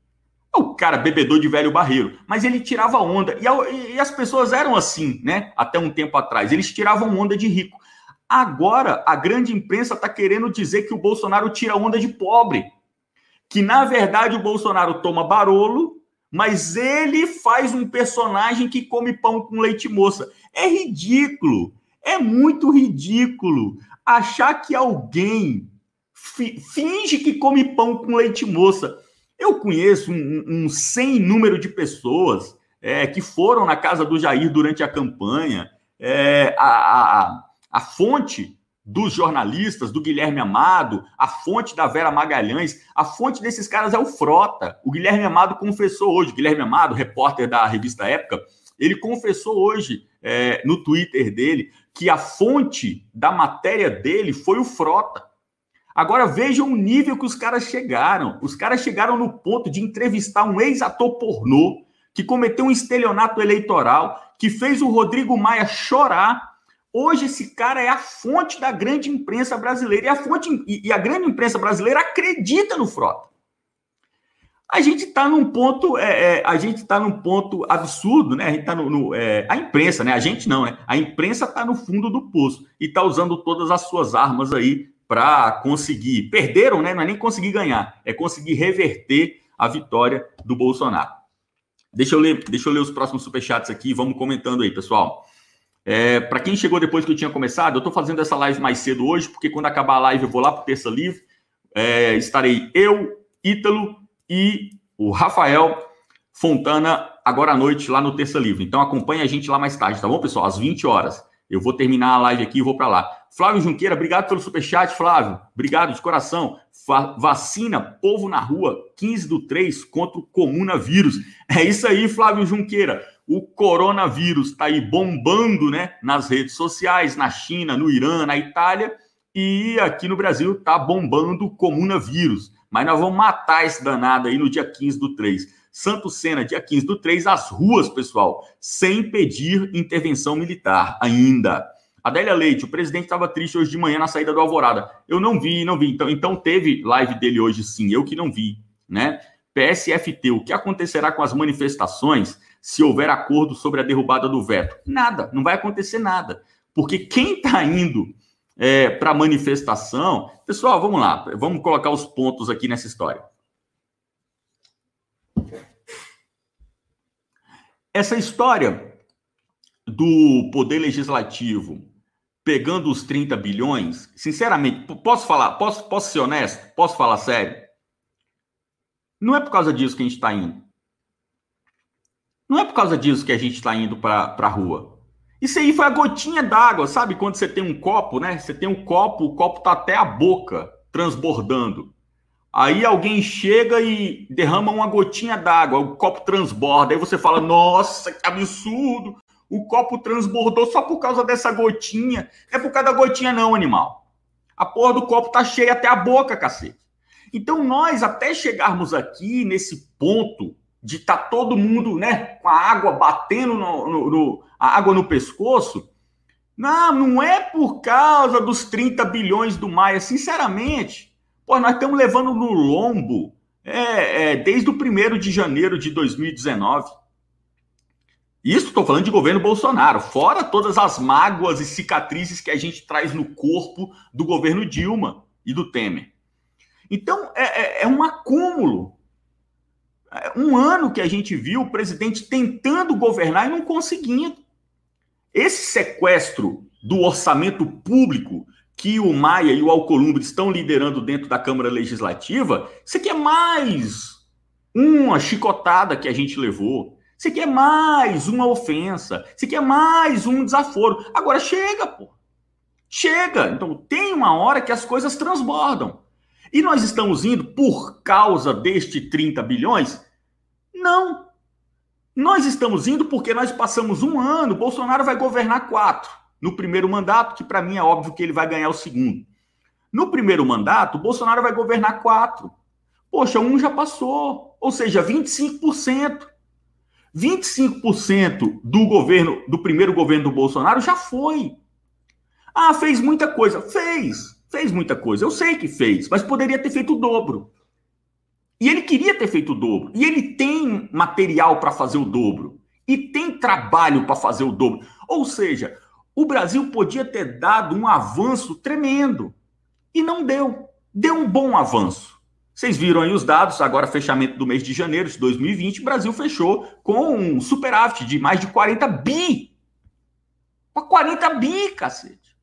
o cara bebedor de velho barreiro, mas ele tirava onda. E, e, as pessoas eram assim, né? Até um tempo atrás. Eles tiravam onda de rico. Agora, a grande imprensa está querendo dizer que o Bolsonaro tira onda de pobre. Que, na verdade, o Bolsonaro toma barolo, mas ele faz um personagem que come pão com leite moça. É ridículo. É muito ridículo achar que alguém finge que come pão com leite moça eu conheço um, um sem número de pessoas é, que foram na casa do Jair durante a campanha. É, a, a, a fonte dos jornalistas, do Guilherme Amado, a fonte da Vera Magalhães, a fonte desses caras é o Frota. O Guilherme Amado confessou hoje, Guilherme Amado, repórter da revista Época, ele confessou hoje é, no Twitter dele que a fonte da matéria dele foi o Frota. Agora vejam o nível que os caras chegaram. Os caras chegaram no ponto de entrevistar um ex-ator pornô que cometeu um estelionato eleitoral, que fez o Rodrigo Maia chorar. Hoje esse cara é a fonte da grande imprensa brasileira e a fonte e a grande imprensa brasileira acredita no Frota. A gente está num ponto, é, é, a gente está num ponto absurdo, né? A gente está no, no é, a imprensa, né? A gente não, né? A imprensa está no fundo do poço e está usando todas as suas armas aí para conseguir. Perderam, né? Não é nem conseguir ganhar, é conseguir reverter a vitória do Bolsonaro. Deixa eu ler, deixa eu ler os próximos superchats aqui, vamos comentando aí, pessoal. É, para quem chegou depois que eu tinha começado, eu estou fazendo essa live mais cedo hoje, porque quando acabar a live eu vou lá para o Terça Livre. É, estarei eu, Ítalo e o Rafael Fontana agora à noite lá no Terça Livre. Então acompanhe a gente lá mais tarde, tá bom, pessoal? Às 20 horas. Eu vou terminar a live aqui e vou para lá. Flávio Junqueira, obrigado pelo superchat, Flávio. Obrigado de coração. vacina, povo na rua, 15 do 3 contra o comunavírus. É isso aí, Flávio Junqueira. O coronavírus está aí bombando, né? Nas redes sociais, na China, no Irã, na Itália. E aqui no Brasil está bombando o comunavírus. Mas nós vamos matar esse danado aí no dia 15 do 3. Santo Sena, dia 15 do 3, as ruas, pessoal, sem pedir intervenção militar ainda. Adélia Leite, o presidente estava triste hoje de manhã na saída do Alvorada. Eu não vi, não vi. Então, então teve live dele hoje sim, eu que não vi, né? PSFT, o que acontecerá com as manifestações se houver acordo sobre a derrubada do veto? Nada, não vai acontecer nada. Porque quem está indo é, para manifestação. Pessoal, vamos lá, vamos colocar os pontos aqui nessa história. Essa história do poder legislativo pegando os 30 bilhões, sinceramente, posso falar, posso, posso ser honesto? Posso falar sério? Não é por causa disso que a gente está indo. Não é por causa disso que a gente está indo para a rua. Isso aí foi a gotinha d'água, sabe? Quando você tem um copo, né? Você tem um copo, o copo tá até a boca transbordando. Aí alguém chega e derrama uma gotinha d'água, o copo transborda. Aí você fala: Nossa, que absurdo! O copo transbordou só por causa dessa gotinha. Não é por causa da gotinha, não, animal. A porra do copo tá cheia até a boca, cacete. Então, nós, até chegarmos aqui nesse ponto de estar tá todo mundo, né, com a água batendo no, no, no, a água no pescoço, não, não é por causa dos 30 bilhões do Maia, sinceramente. Pô, nós estamos levando no lombo é, é, desde o 1 de janeiro de 2019. Isso estou falando de governo Bolsonaro, fora todas as mágoas e cicatrizes que a gente traz no corpo do governo Dilma e do Temer. Então, é, é, é um acúmulo. É um ano que a gente viu o presidente tentando governar e não conseguindo. Esse sequestro do orçamento público que o Maia e o Alcolumbre estão liderando dentro da Câmara Legislativa, isso aqui é mais uma chicotada que a gente levou. Isso aqui é mais uma ofensa. Isso aqui é mais um desaforo. Agora chega, pô. Chega. Então tem uma hora que as coisas transbordam. E nós estamos indo por causa deste 30 bilhões? Não. Nós estamos indo porque nós passamos um ano, Bolsonaro vai governar quatro no primeiro mandato, que para mim é óbvio que ele vai ganhar o segundo. No primeiro mandato, Bolsonaro vai governar quatro. Poxa, um já passou, ou seja, 25%. 25% do governo, do primeiro governo do Bolsonaro já foi. Ah, fez muita coisa. Fez, fez muita coisa. Eu sei que fez, mas poderia ter feito o dobro. E ele queria ter feito o dobro. E ele tem material para fazer o dobro. E tem trabalho para fazer o dobro. Ou seja, o Brasil podia ter dado um avanço tremendo e não deu. Deu um bom avanço. Vocês viram aí os dados, agora fechamento do mês de janeiro de 2020, o Brasil fechou com um superávit de mais de 40 bi. 40 bi, cacete.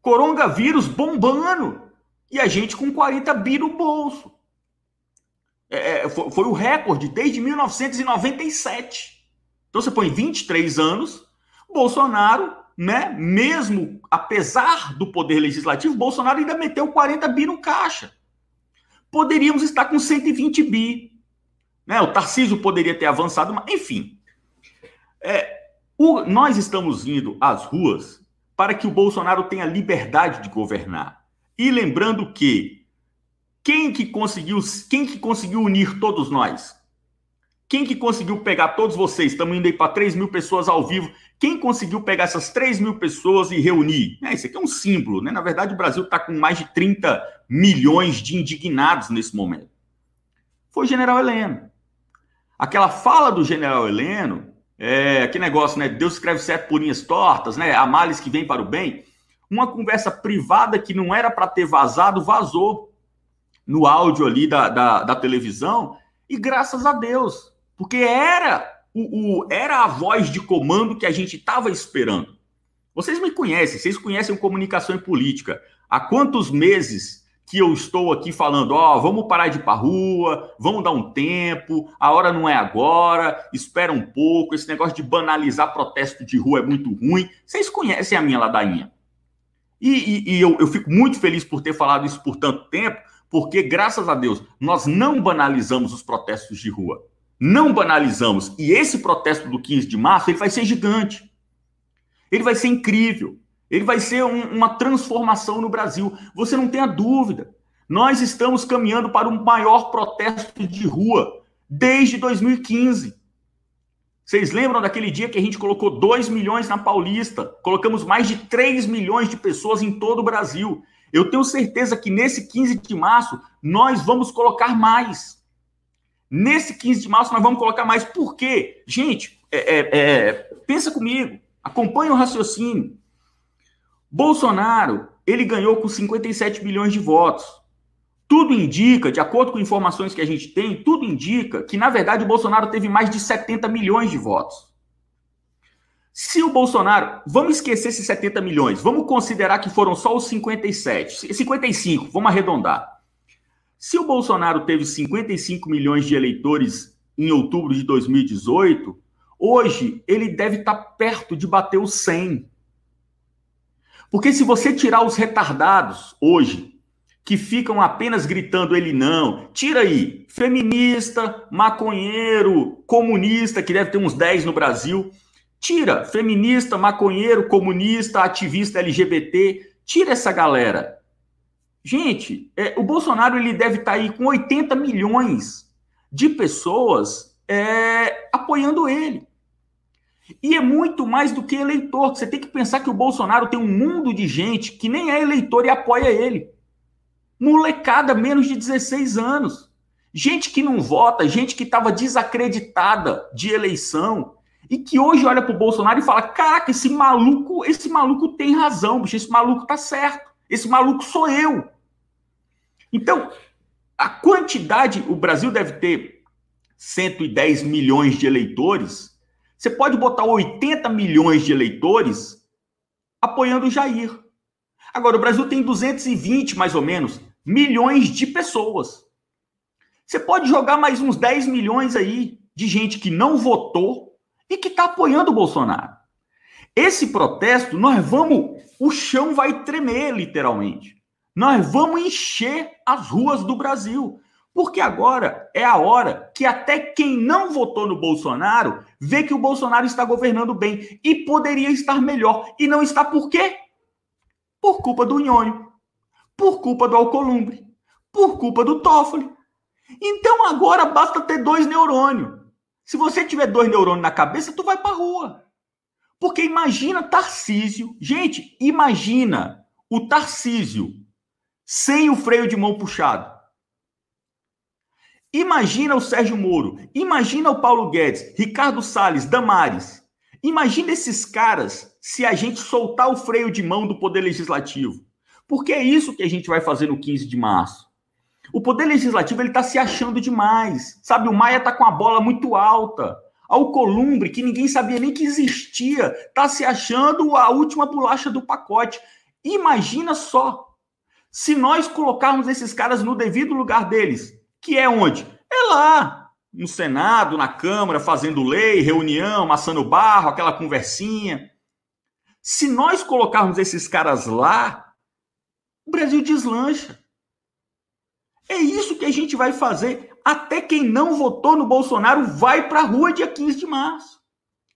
Coronavírus bombando e a gente com 40 bi no bolso. É, é foi, foi o recorde desde 1997. Então você põe 23 anos Bolsonaro, né, mesmo apesar do poder legislativo, Bolsonaro ainda meteu 40 bi no caixa. Poderíamos estar com 120 bi. Né? O Tarcísio poderia ter avançado, mas enfim. É, o, nós estamos indo às ruas para que o Bolsonaro tenha liberdade de governar. E lembrando que quem que conseguiu, quem que conseguiu unir todos nós? Quem que conseguiu pegar todos vocês? Estamos indo aí para 3 mil pessoas ao vivo. Quem conseguiu pegar essas 3 mil pessoas e reunir? É, isso aqui é um símbolo, né? Na verdade, o Brasil está com mais de 30 milhões de indignados nesse momento. Foi o general Heleno. Aquela fala do general Heleno, é, que negócio, né? Deus escreve certo por linhas tortas, né? Há males que vêm para o bem. Uma conversa privada que não era para ter vazado, vazou no áudio ali da, da, da televisão. E graças a Deus, porque era o, o, era a voz de comando que a gente estava esperando. Vocês me conhecem, vocês conhecem comunicação e política. Há quantos meses que eu estou aqui falando, ó, oh, vamos parar de ir para rua, vamos dar um tempo, a hora não é agora, espera um pouco, esse negócio de banalizar protesto de rua é muito ruim. Vocês conhecem a minha ladainha. E, e, e eu, eu fico muito feliz por ter falado isso por tanto tempo, porque, graças a Deus, nós não banalizamos os protestos de rua não banalizamos, e esse protesto do 15 de março, ele vai ser gigante. Ele vai ser incrível. Ele vai ser um, uma transformação no Brasil. Você não tenha dúvida. Nós estamos caminhando para o maior protesto de rua desde 2015. Vocês lembram daquele dia que a gente colocou 2 milhões na Paulista? Colocamos mais de 3 milhões de pessoas em todo o Brasil. Eu tenho certeza que nesse 15 de março nós vamos colocar mais. Nesse 15 de março nós vamos colocar mais. Por quê? Gente, é, é, é, pensa comigo, acompanha o raciocínio. Bolsonaro, ele ganhou com 57 milhões de votos. Tudo indica, de acordo com informações que a gente tem, tudo indica que, na verdade, o Bolsonaro teve mais de 70 milhões de votos. Se o Bolsonaro, vamos esquecer esses 70 milhões, vamos considerar que foram só os 57, 55, vamos arredondar. Se o Bolsonaro teve 55 milhões de eleitores em outubro de 2018, hoje ele deve estar perto de bater os 100. Porque se você tirar os retardados hoje, que ficam apenas gritando ele não, tira aí feminista, maconheiro, comunista, que deve ter uns 10 no Brasil, tira feminista, maconheiro, comunista, ativista LGBT, tira essa galera. Gente, é, o Bolsonaro ele deve estar tá aí com 80 milhões de pessoas é, apoiando ele. E é muito mais do que eleitor. Você tem que pensar que o Bolsonaro tem um mundo de gente que nem é eleitor e apoia ele. Molecada menos de 16 anos. Gente que não vota, gente que estava desacreditada de eleição e que hoje olha para o Bolsonaro e fala: caraca, esse maluco, esse maluco tem razão, bicho, esse maluco tá certo. Esse maluco sou eu. Então, a quantidade, o Brasil deve ter 110 milhões de eleitores. Você pode botar 80 milhões de eleitores apoiando o Jair. Agora, o Brasil tem 220, mais ou menos, milhões de pessoas. Você pode jogar mais uns 10 milhões aí de gente que não votou e que está apoiando o Bolsonaro. Esse protesto, nós vamos. O chão vai tremer, literalmente. Nós vamos encher as ruas do Brasil. Porque agora é a hora que até quem não votou no Bolsonaro vê que o Bolsonaro está governando bem e poderia estar melhor. E não está por quê? Por culpa do Nhonho, por culpa do Alcolumbre, por culpa do Toffoli. Então agora basta ter dois neurônios. Se você tiver dois neurônios na cabeça, tu vai para rua. Porque imagina Tarcísio. Gente, imagina o Tarcísio sem o freio de mão puxado. Imagina o Sérgio Moro, imagina o Paulo Guedes, Ricardo Salles, Damares. Imagina esses caras se a gente soltar o freio de mão do Poder Legislativo. Porque é isso que a gente vai fazer no 15 de março. O Poder Legislativo ele está se achando demais. Sabe, o Maia está com a bola muito alta. Ao Columbre, que ninguém sabia nem que existia, está se achando a última bolacha do pacote. Imagina só se nós colocarmos esses caras no devido lugar deles, que é onde? É lá, no Senado, na Câmara, fazendo lei, reunião, amassando barro, aquela conversinha. Se nós colocarmos esses caras lá, o Brasil deslancha. É isso que a gente vai fazer. Até quem não votou no Bolsonaro vai para a rua dia 15 de março.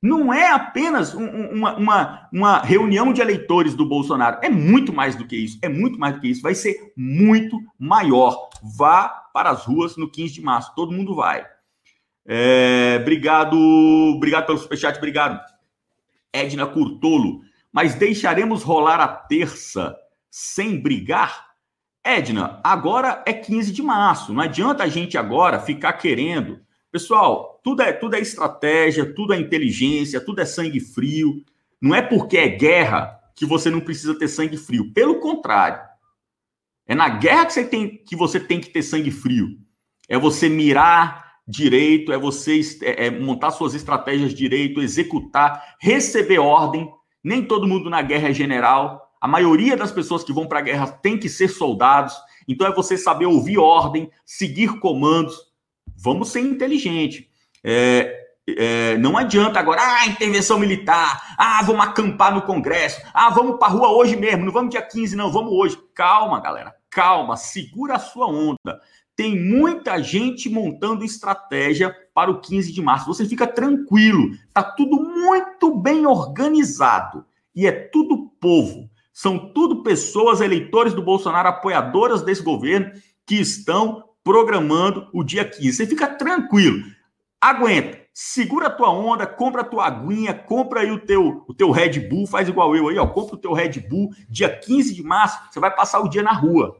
Não é apenas um, uma, uma, uma reunião de eleitores do Bolsonaro. É muito mais do que isso. É muito mais do que isso. Vai ser muito maior. Vá para as ruas no 15 de março. Todo mundo vai. É, obrigado, obrigado pelo superchat, obrigado. Edna Curtolo. Mas deixaremos rolar a terça sem brigar? Edna, agora é 15 de março. Não adianta a gente agora ficar querendo. Pessoal, tudo é, tudo é estratégia, tudo é inteligência, tudo é sangue frio. Não é porque é guerra que você não precisa ter sangue frio. Pelo contrário. É na guerra que você tem que, você tem que ter sangue frio. É você mirar direito, é você é, é montar suas estratégias direito, executar, receber ordem. Nem todo mundo na guerra é general. A maioria das pessoas que vão para a guerra tem que ser soldados. Então é você saber ouvir ordem, seguir comandos. Vamos ser inteligente. É, é, não adianta agora, ah, intervenção militar, ah, vamos acampar no Congresso, ah, vamos para rua hoje mesmo, não vamos dia 15, não, vamos hoje. Calma, galera, calma, segura a sua onda. Tem muita gente montando estratégia para o 15 de março. Você fica tranquilo, tá tudo muito bem organizado e é tudo povo. São tudo pessoas, eleitores do Bolsonaro, apoiadoras desse governo, que estão programando o dia 15. Você fica tranquilo. Aguenta. Segura a tua onda, compra a tua aguinha, compra aí o teu, o teu Red Bull, faz igual eu aí, ó. Compra o teu Red Bull, dia 15 de março, você vai passar o dia na rua.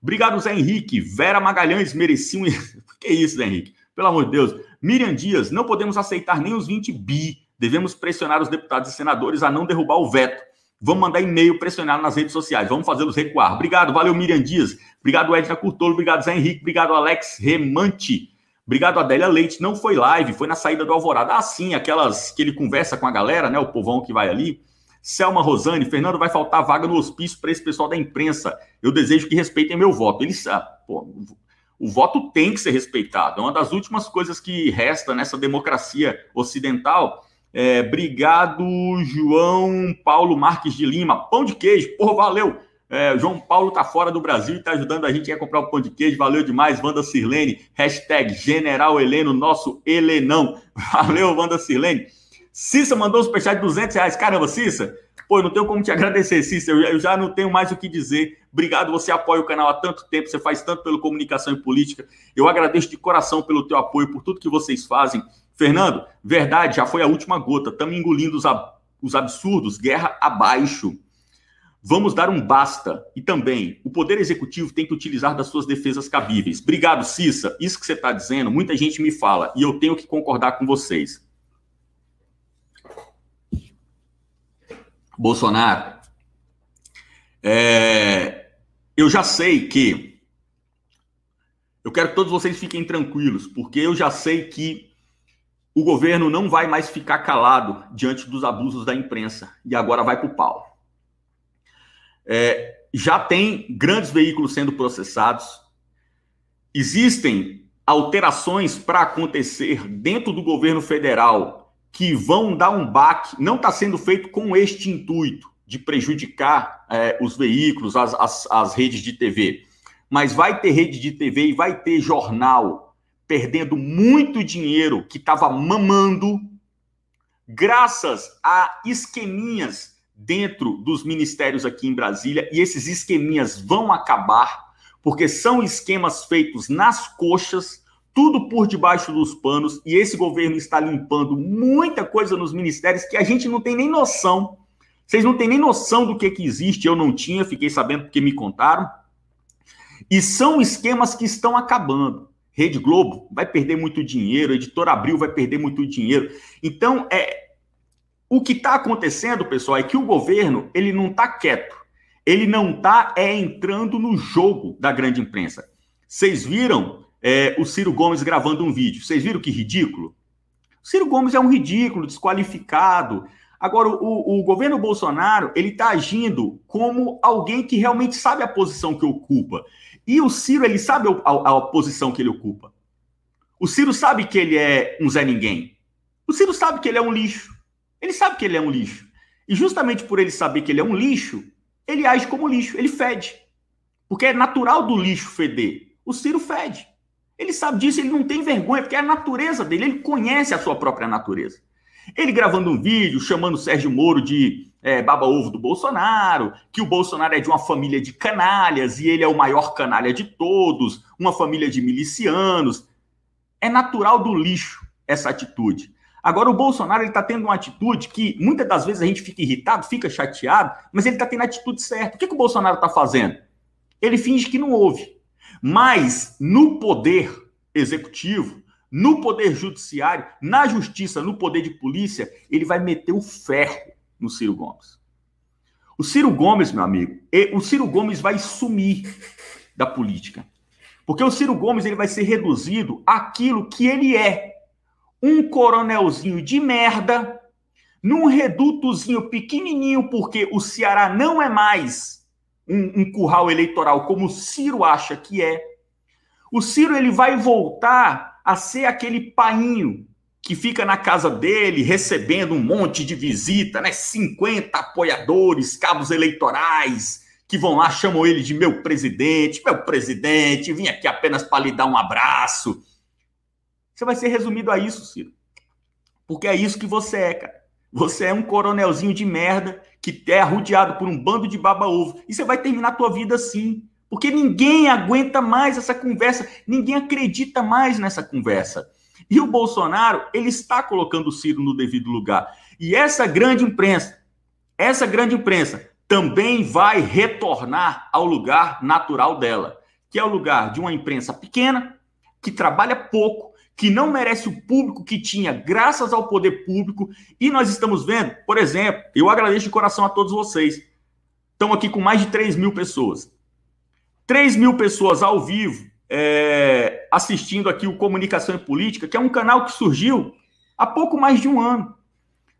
Obrigado, Zé Henrique. Vera Magalhães merecia um. que isso, Zé Henrique? Pelo amor de Deus. Miriam Dias, não podemos aceitar nem os 20 bi. Devemos pressionar os deputados e senadores a não derrubar o veto. Vamos mandar e-mail pressionar nas redes sociais. Vamos fazê-los recuar. Obrigado, valeu, Miriam Dias. Obrigado, Edna Curtolo. Obrigado, Zé Henrique. Obrigado, Alex Remante. Obrigado, Adélia Leite. Não foi live, foi na saída do Alvorada. Ah, sim, aquelas que ele conversa com a galera, né? O povão que vai ali. Selma Rosane, Fernando, vai faltar vaga no hospício para esse pessoal da imprensa. Eu desejo que respeitem meu voto. Eles, ah, pô, o voto tem que ser respeitado. É uma das últimas coisas que resta nessa democracia ocidental é, obrigado, João Paulo Marques de Lima. Pão de queijo, porra, valeu. É, João Paulo tá fora do Brasil e tá ajudando a gente a comprar o pão de queijo. Valeu demais, Wanda Sirlene. Hashtag General Heleno, nosso Helenão. Valeu, Wanda Sirlene. Cissa mandou um superchat de 200 reais. Caramba, Cissa, pô, não tenho como te agradecer, Cissa. Eu, eu já não tenho mais o que dizer. Obrigado, você apoia o canal há tanto tempo, você faz tanto pelo comunicação e política. Eu agradeço de coração pelo teu apoio, por tudo que vocês fazem. Fernando, verdade, já foi a última gota. Estamos engolindo os, ab os absurdos, guerra abaixo. Vamos dar um basta. E também, o Poder Executivo tem que utilizar das suas defesas cabíveis. Obrigado, Cissa. Isso que você está dizendo, muita gente me fala e eu tenho que concordar com vocês. Bolsonaro, é, eu já sei que. Eu quero que todos vocês fiquem tranquilos, porque eu já sei que o governo não vai mais ficar calado diante dos abusos da imprensa e agora vai para o pau. É, já tem grandes veículos sendo processados, existem alterações para acontecer dentro do governo federal que vão dar um baque, não está sendo feito com este intuito de prejudicar é, os veículos, as, as, as redes de TV, mas vai ter rede de TV e vai ter jornal perdendo muito dinheiro que estava mamando, graças a esqueminhas dentro dos ministérios aqui em Brasília, e esses esqueminhas vão acabar, porque são esquemas feitos nas coxas, tudo por debaixo dos panos, e esse governo está limpando muita coisa nos ministérios que a gente não tem nem noção. Vocês não têm nem noção do que, que existe, eu não tinha, fiquei sabendo porque me contaram. E são esquemas que estão acabando. Rede Globo vai perder muito dinheiro, Editora Abril vai perder muito dinheiro. Então, é o que está acontecendo, pessoal, é que o governo ele não está quieto, ele não está é, entrando no jogo da grande imprensa. Vocês viram é, o Ciro Gomes gravando um vídeo? Vocês viram que ridículo? O Ciro Gomes é um ridículo, desqualificado. Agora, o, o governo Bolsonaro ele está agindo como alguém que realmente sabe a posição que ocupa. E o Ciro, ele sabe a, a, a posição que ele ocupa. O Ciro sabe que ele é um Zé Ninguém. O Ciro sabe que ele é um lixo. Ele sabe que ele é um lixo. E justamente por ele saber que ele é um lixo, ele age como lixo, ele fede. Porque é natural do lixo feder. O Ciro fede. Ele sabe disso, ele não tem vergonha, porque é a natureza dele, ele conhece a sua própria natureza. Ele gravando um vídeo chamando o Sérgio Moro de é, baba-ovo do Bolsonaro, que o Bolsonaro é de uma família de canalhas e ele é o maior canalha de todos, uma família de milicianos. É natural do lixo essa atitude. Agora, o Bolsonaro está tendo uma atitude que muitas das vezes a gente fica irritado, fica chateado, mas ele está tendo a atitude certa. O que, que o Bolsonaro está fazendo? Ele finge que não ouve. Mas no poder executivo, no poder judiciário, na justiça, no poder de polícia, ele vai meter o ferro no Ciro Gomes. O Ciro Gomes, meu amigo, o Ciro Gomes vai sumir da política. Porque o Ciro Gomes ele vai ser reduzido àquilo que ele é. Um coronelzinho de merda, num redutozinho pequenininho, porque o Ceará não é mais um, um curral eleitoral como o Ciro acha que é. O Ciro ele vai voltar a ser aquele painho que fica na casa dele recebendo um monte de visita, né? 50 apoiadores, cabos eleitorais, que vão lá, chamam ele de meu presidente, meu presidente, vim aqui apenas para lhe dar um abraço. Você vai ser resumido a isso, Ciro. Porque é isso que você é, cara. Você é um coronelzinho de merda que é arrodeado por um bando de baba-ovo. E você vai terminar a tua vida assim. Porque ninguém aguenta mais essa conversa, ninguém acredita mais nessa conversa. E o Bolsonaro, ele está colocando o Ciro no devido lugar. E essa grande imprensa, essa grande imprensa também vai retornar ao lugar natural dela, que é o lugar de uma imprensa pequena, que trabalha pouco, que não merece o público que tinha graças ao poder público. E nós estamos vendo, por exemplo, eu agradeço de coração a todos vocês. Estamos aqui com mais de 3 mil pessoas. 3 mil pessoas ao vivo é, assistindo aqui o Comunicação e Política, que é um canal que surgiu há pouco mais de um ano.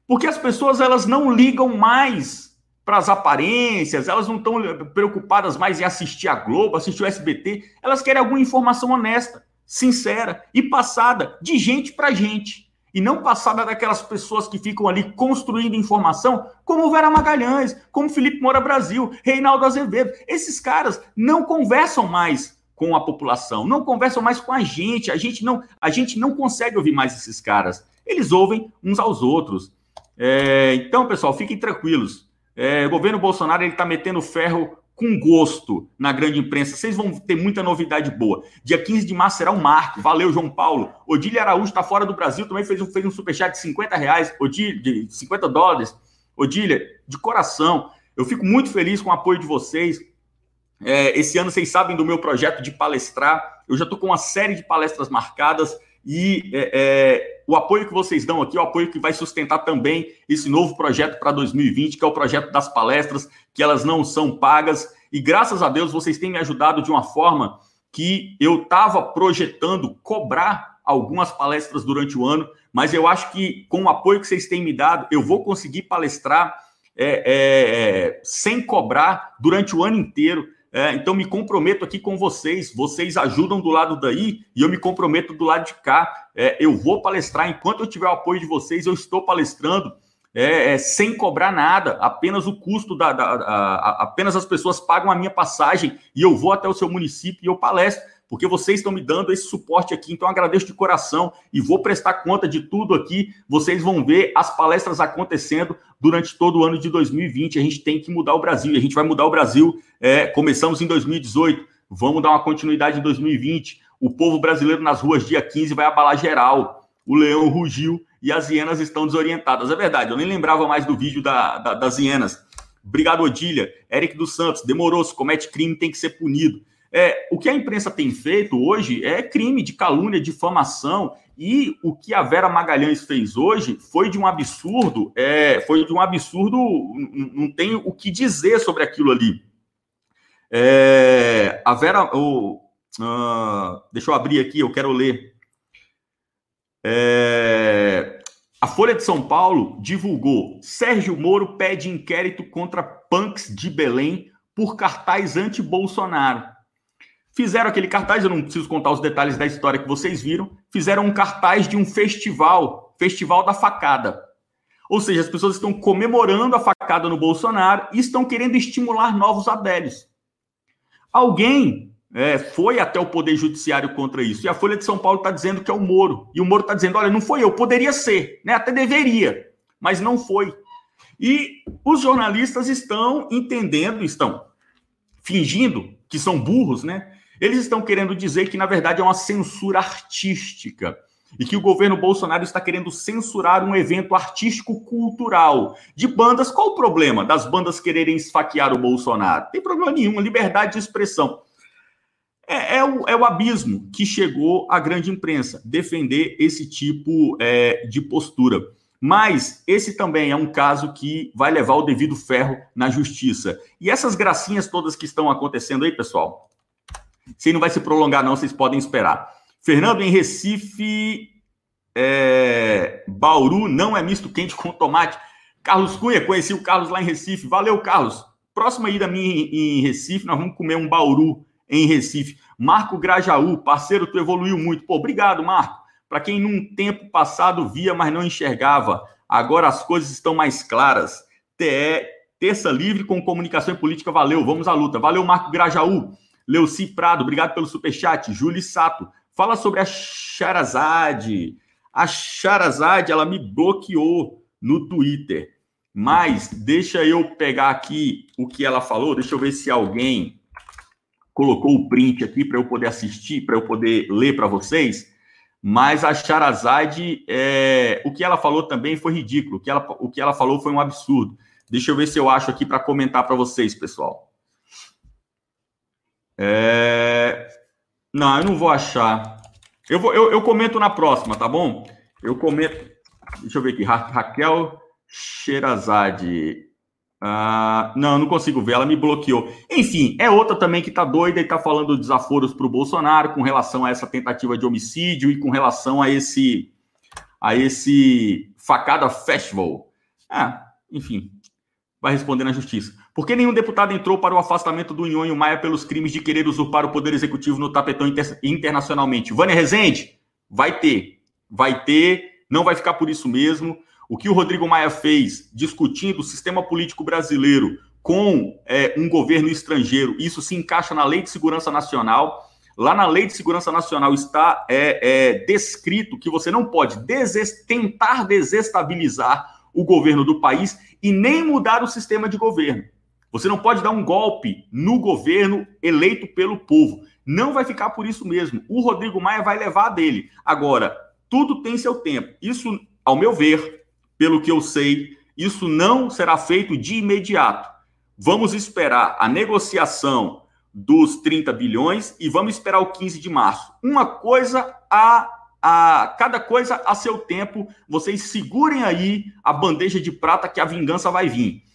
Porque as pessoas elas não ligam mais para as aparências, elas não estão preocupadas mais em assistir a Globo, assistir o SBT, elas querem alguma informação honesta, sincera e passada de gente para gente. E não passada daquelas pessoas que ficam ali construindo informação, como Vera Magalhães, como Felipe Moura Brasil, Reinaldo Azevedo. Esses caras não conversam mais com a população, não conversam mais com a gente, a gente não, a gente não consegue ouvir mais esses caras. Eles ouvem uns aos outros. É, então, pessoal, fiquem tranquilos. É, o governo Bolsonaro ele está metendo ferro com gosto na grande imprensa. Vocês vão ter muita novidade boa. Dia 15 de março será um marco. Valeu, João Paulo. Odília Araújo está fora do Brasil, também fez um, fez um superchat de 50 reais, Odília, de 50 dólares. Odília, de coração, eu fico muito feliz com o apoio de vocês. É, esse ano vocês sabem do meu projeto de palestrar. Eu já estou com uma série de palestras marcadas e é, é, o apoio que vocês dão aqui é o apoio que vai sustentar também esse novo projeto para 2020, que é o projeto das palestras, que elas não são pagas. E graças a Deus vocês têm me ajudado de uma forma que eu estava projetando cobrar algumas palestras durante o ano, mas eu acho que com o apoio que vocês têm me dado, eu vou conseguir palestrar é, é, é sem cobrar durante o ano inteiro. É, então, me comprometo aqui com vocês. Vocês ajudam do lado daí e eu me comprometo do lado de cá. É, eu vou palestrar. Enquanto eu tiver o apoio de vocês, eu estou palestrando é, é sem cobrar nada. Apenas o custo da. da a, a, apenas as pessoas pagam a minha passagem e eu vou até o seu município e eu palestro porque vocês estão me dando esse suporte aqui. Então, agradeço de coração e vou prestar conta de tudo aqui. Vocês vão ver as palestras acontecendo durante todo o ano de 2020. A gente tem que mudar o Brasil a gente vai mudar o Brasil. É, começamos em 2018, vamos dar uma continuidade em 2020. O povo brasileiro nas ruas, dia 15, vai abalar geral. O leão rugiu e as hienas estão desorientadas. É verdade, eu nem lembrava mais do vídeo da, da, das hienas. Obrigado, Odília. Eric dos Santos, demorou, se comete crime, tem que ser punido. É, o que a imprensa tem feito hoje é crime de calúnia, difamação, e o que a Vera Magalhães fez hoje foi de um absurdo, é, foi de um absurdo, não tem o que dizer sobre aquilo ali. É, a Vera, oh, uh, deixa eu abrir aqui, eu quero ler. É, a Folha de São Paulo divulgou: Sérgio Moro pede inquérito contra punks de Belém por cartaz anti-Bolsonaro. Fizeram aquele cartaz, eu não preciso contar os detalhes da história que vocês viram. Fizeram um cartaz de um festival, Festival da Facada. Ou seja, as pessoas estão comemorando a facada no Bolsonaro e estão querendo estimular novos adélios. Alguém é, foi até o Poder Judiciário contra isso. E a Folha de São Paulo está dizendo que é o Moro. E o Moro está dizendo: olha, não foi eu, poderia ser, né? até deveria, mas não foi. E os jornalistas estão entendendo, estão fingindo que são burros, né? Eles estão querendo dizer que, na verdade, é uma censura artística e que o governo Bolsonaro está querendo censurar um evento artístico-cultural de bandas. Qual o problema das bandas quererem esfaquear o Bolsonaro? Tem problema nenhum, liberdade de expressão. É, é, o, é o abismo que chegou à grande imprensa, defender esse tipo é, de postura. Mas esse também é um caso que vai levar o devido ferro na justiça. E essas gracinhas todas que estão acontecendo aí, pessoal, se não vai se prolongar, não, vocês podem esperar. Fernando, em Recife, é... Bauru não é misto quente com tomate. Carlos Cunha, conheci o Carlos lá em Recife. Valeu, Carlos. Próxima ida minha em Recife, nós vamos comer um Bauru em Recife. Marco Grajaú, parceiro, tu evoluiu muito. Pô, obrigado, Marco. Para quem num tempo passado via, mas não enxergava, agora as coisas estão mais claras. TE, terça livre com comunicação e política, valeu, vamos à luta. Valeu, Marco Grajaú. Leuci Prado, obrigado pelo superchat. Júlio Sato, fala sobre a Charazade. A Charazade, ela me bloqueou no Twitter. Mas deixa eu pegar aqui o que ela falou, deixa eu ver se alguém colocou o print aqui para eu poder assistir, para eu poder ler para vocês. Mas a Charazade, é, o que ela falou também foi ridículo. O que ela, o que ela falou foi um absurdo. Deixa eu ver se eu acho aqui para comentar para vocês, pessoal. É... Não, eu não vou achar. Eu, vou, eu, eu comento na próxima, tá bom? Eu comento. Deixa eu ver aqui. Ra Raquel Sherazade. Ah, não, não consigo ver, ela me bloqueou. Enfim, é outra também que tá doida e tá falando de desaforos para o Bolsonaro com relação a essa tentativa de homicídio e com relação a esse a esse facada festival. Ah, enfim, vai responder na justiça. Por que nenhum deputado entrou para o afastamento do Nhonho Maia pelos crimes de querer usurpar o poder executivo no tapetão inter internacionalmente? Vânia Rezende, vai ter. Vai ter, não vai ficar por isso mesmo. O que o Rodrigo Maia fez discutindo o sistema político brasileiro com é, um governo estrangeiro, isso se encaixa na Lei de Segurança Nacional. Lá na Lei de Segurança Nacional está é, é, descrito que você não pode tentar desestabilizar o governo do país e nem mudar o sistema de governo. Você não pode dar um golpe no governo eleito pelo povo. Não vai ficar por isso mesmo. O Rodrigo Maia vai levar dele. Agora, tudo tem seu tempo. Isso, ao meu ver, pelo que eu sei, isso não será feito de imediato. Vamos esperar a negociação dos 30 bilhões e vamos esperar o 15 de março. Uma coisa a, a cada coisa a seu tempo. Vocês segurem aí a bandeja de prata que a vingança vai vir.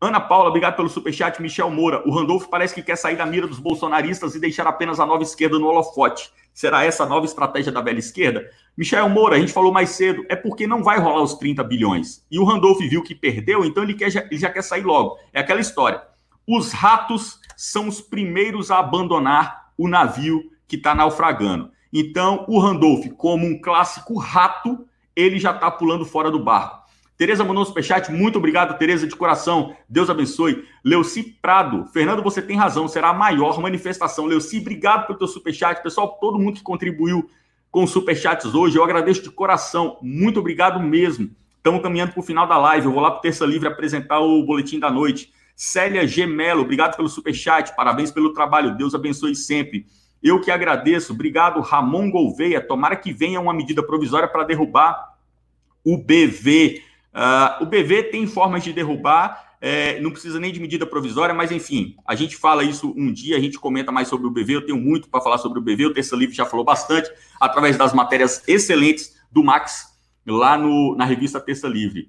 Ana Paula, obrigado pelo superchat. Michel Moura, o Randolfo parece que quer sair da mira dos bolsonaristas e deixar apenas a nova esquerda no holofote. Será essa a nova estratégia da velha esquerda? Michel Moura, a gente falou mais cedo, é porque não vai rolar os 30 bilhões. E o Randolph viu que perdeu, então ele, quer, ele já quer sair logo. É aquela história. Os ratos são os primeiros a abandonar o navio que está naufragando. Então, o Randolph, como um clássico rato, ele já está pulando fora do barco. Tereza mandou um superchat. Muito obrigado, Tereza, de coração. Deus abençoe. Leuci Prado. Fernando, você tem razão. Será a maior manifestação. Leuci, obrigado pelo teu superchat. Pessoal, todo mundo que contribuiu com superchats hoje, eu agradeço de coração. Muito obrigado mesmo. Estamos caminhando para o final da live. Eu vou lá para o Terça Livre apresentar o boletim da noite. Célia Gemelo, obrigado pelo superchat. Parabéns pelo trabalho. Deus abençoe sempre. Eu que agradeço. Obrigado, Ramon Gouveia. Tomara que venha uma medida provisória para derrubar o BV. Uh, o BV tem formas de derrubar, é, não precisa nem de medida provisória, mas enfim, a gente fala isso um dia, a gente comenta mais sobre o BV. Eu tenho muito para falar sobre o BV, o Terça Livre já falou bastante, através das matérias excelentes do Max, lá no, na revista Terça Livre.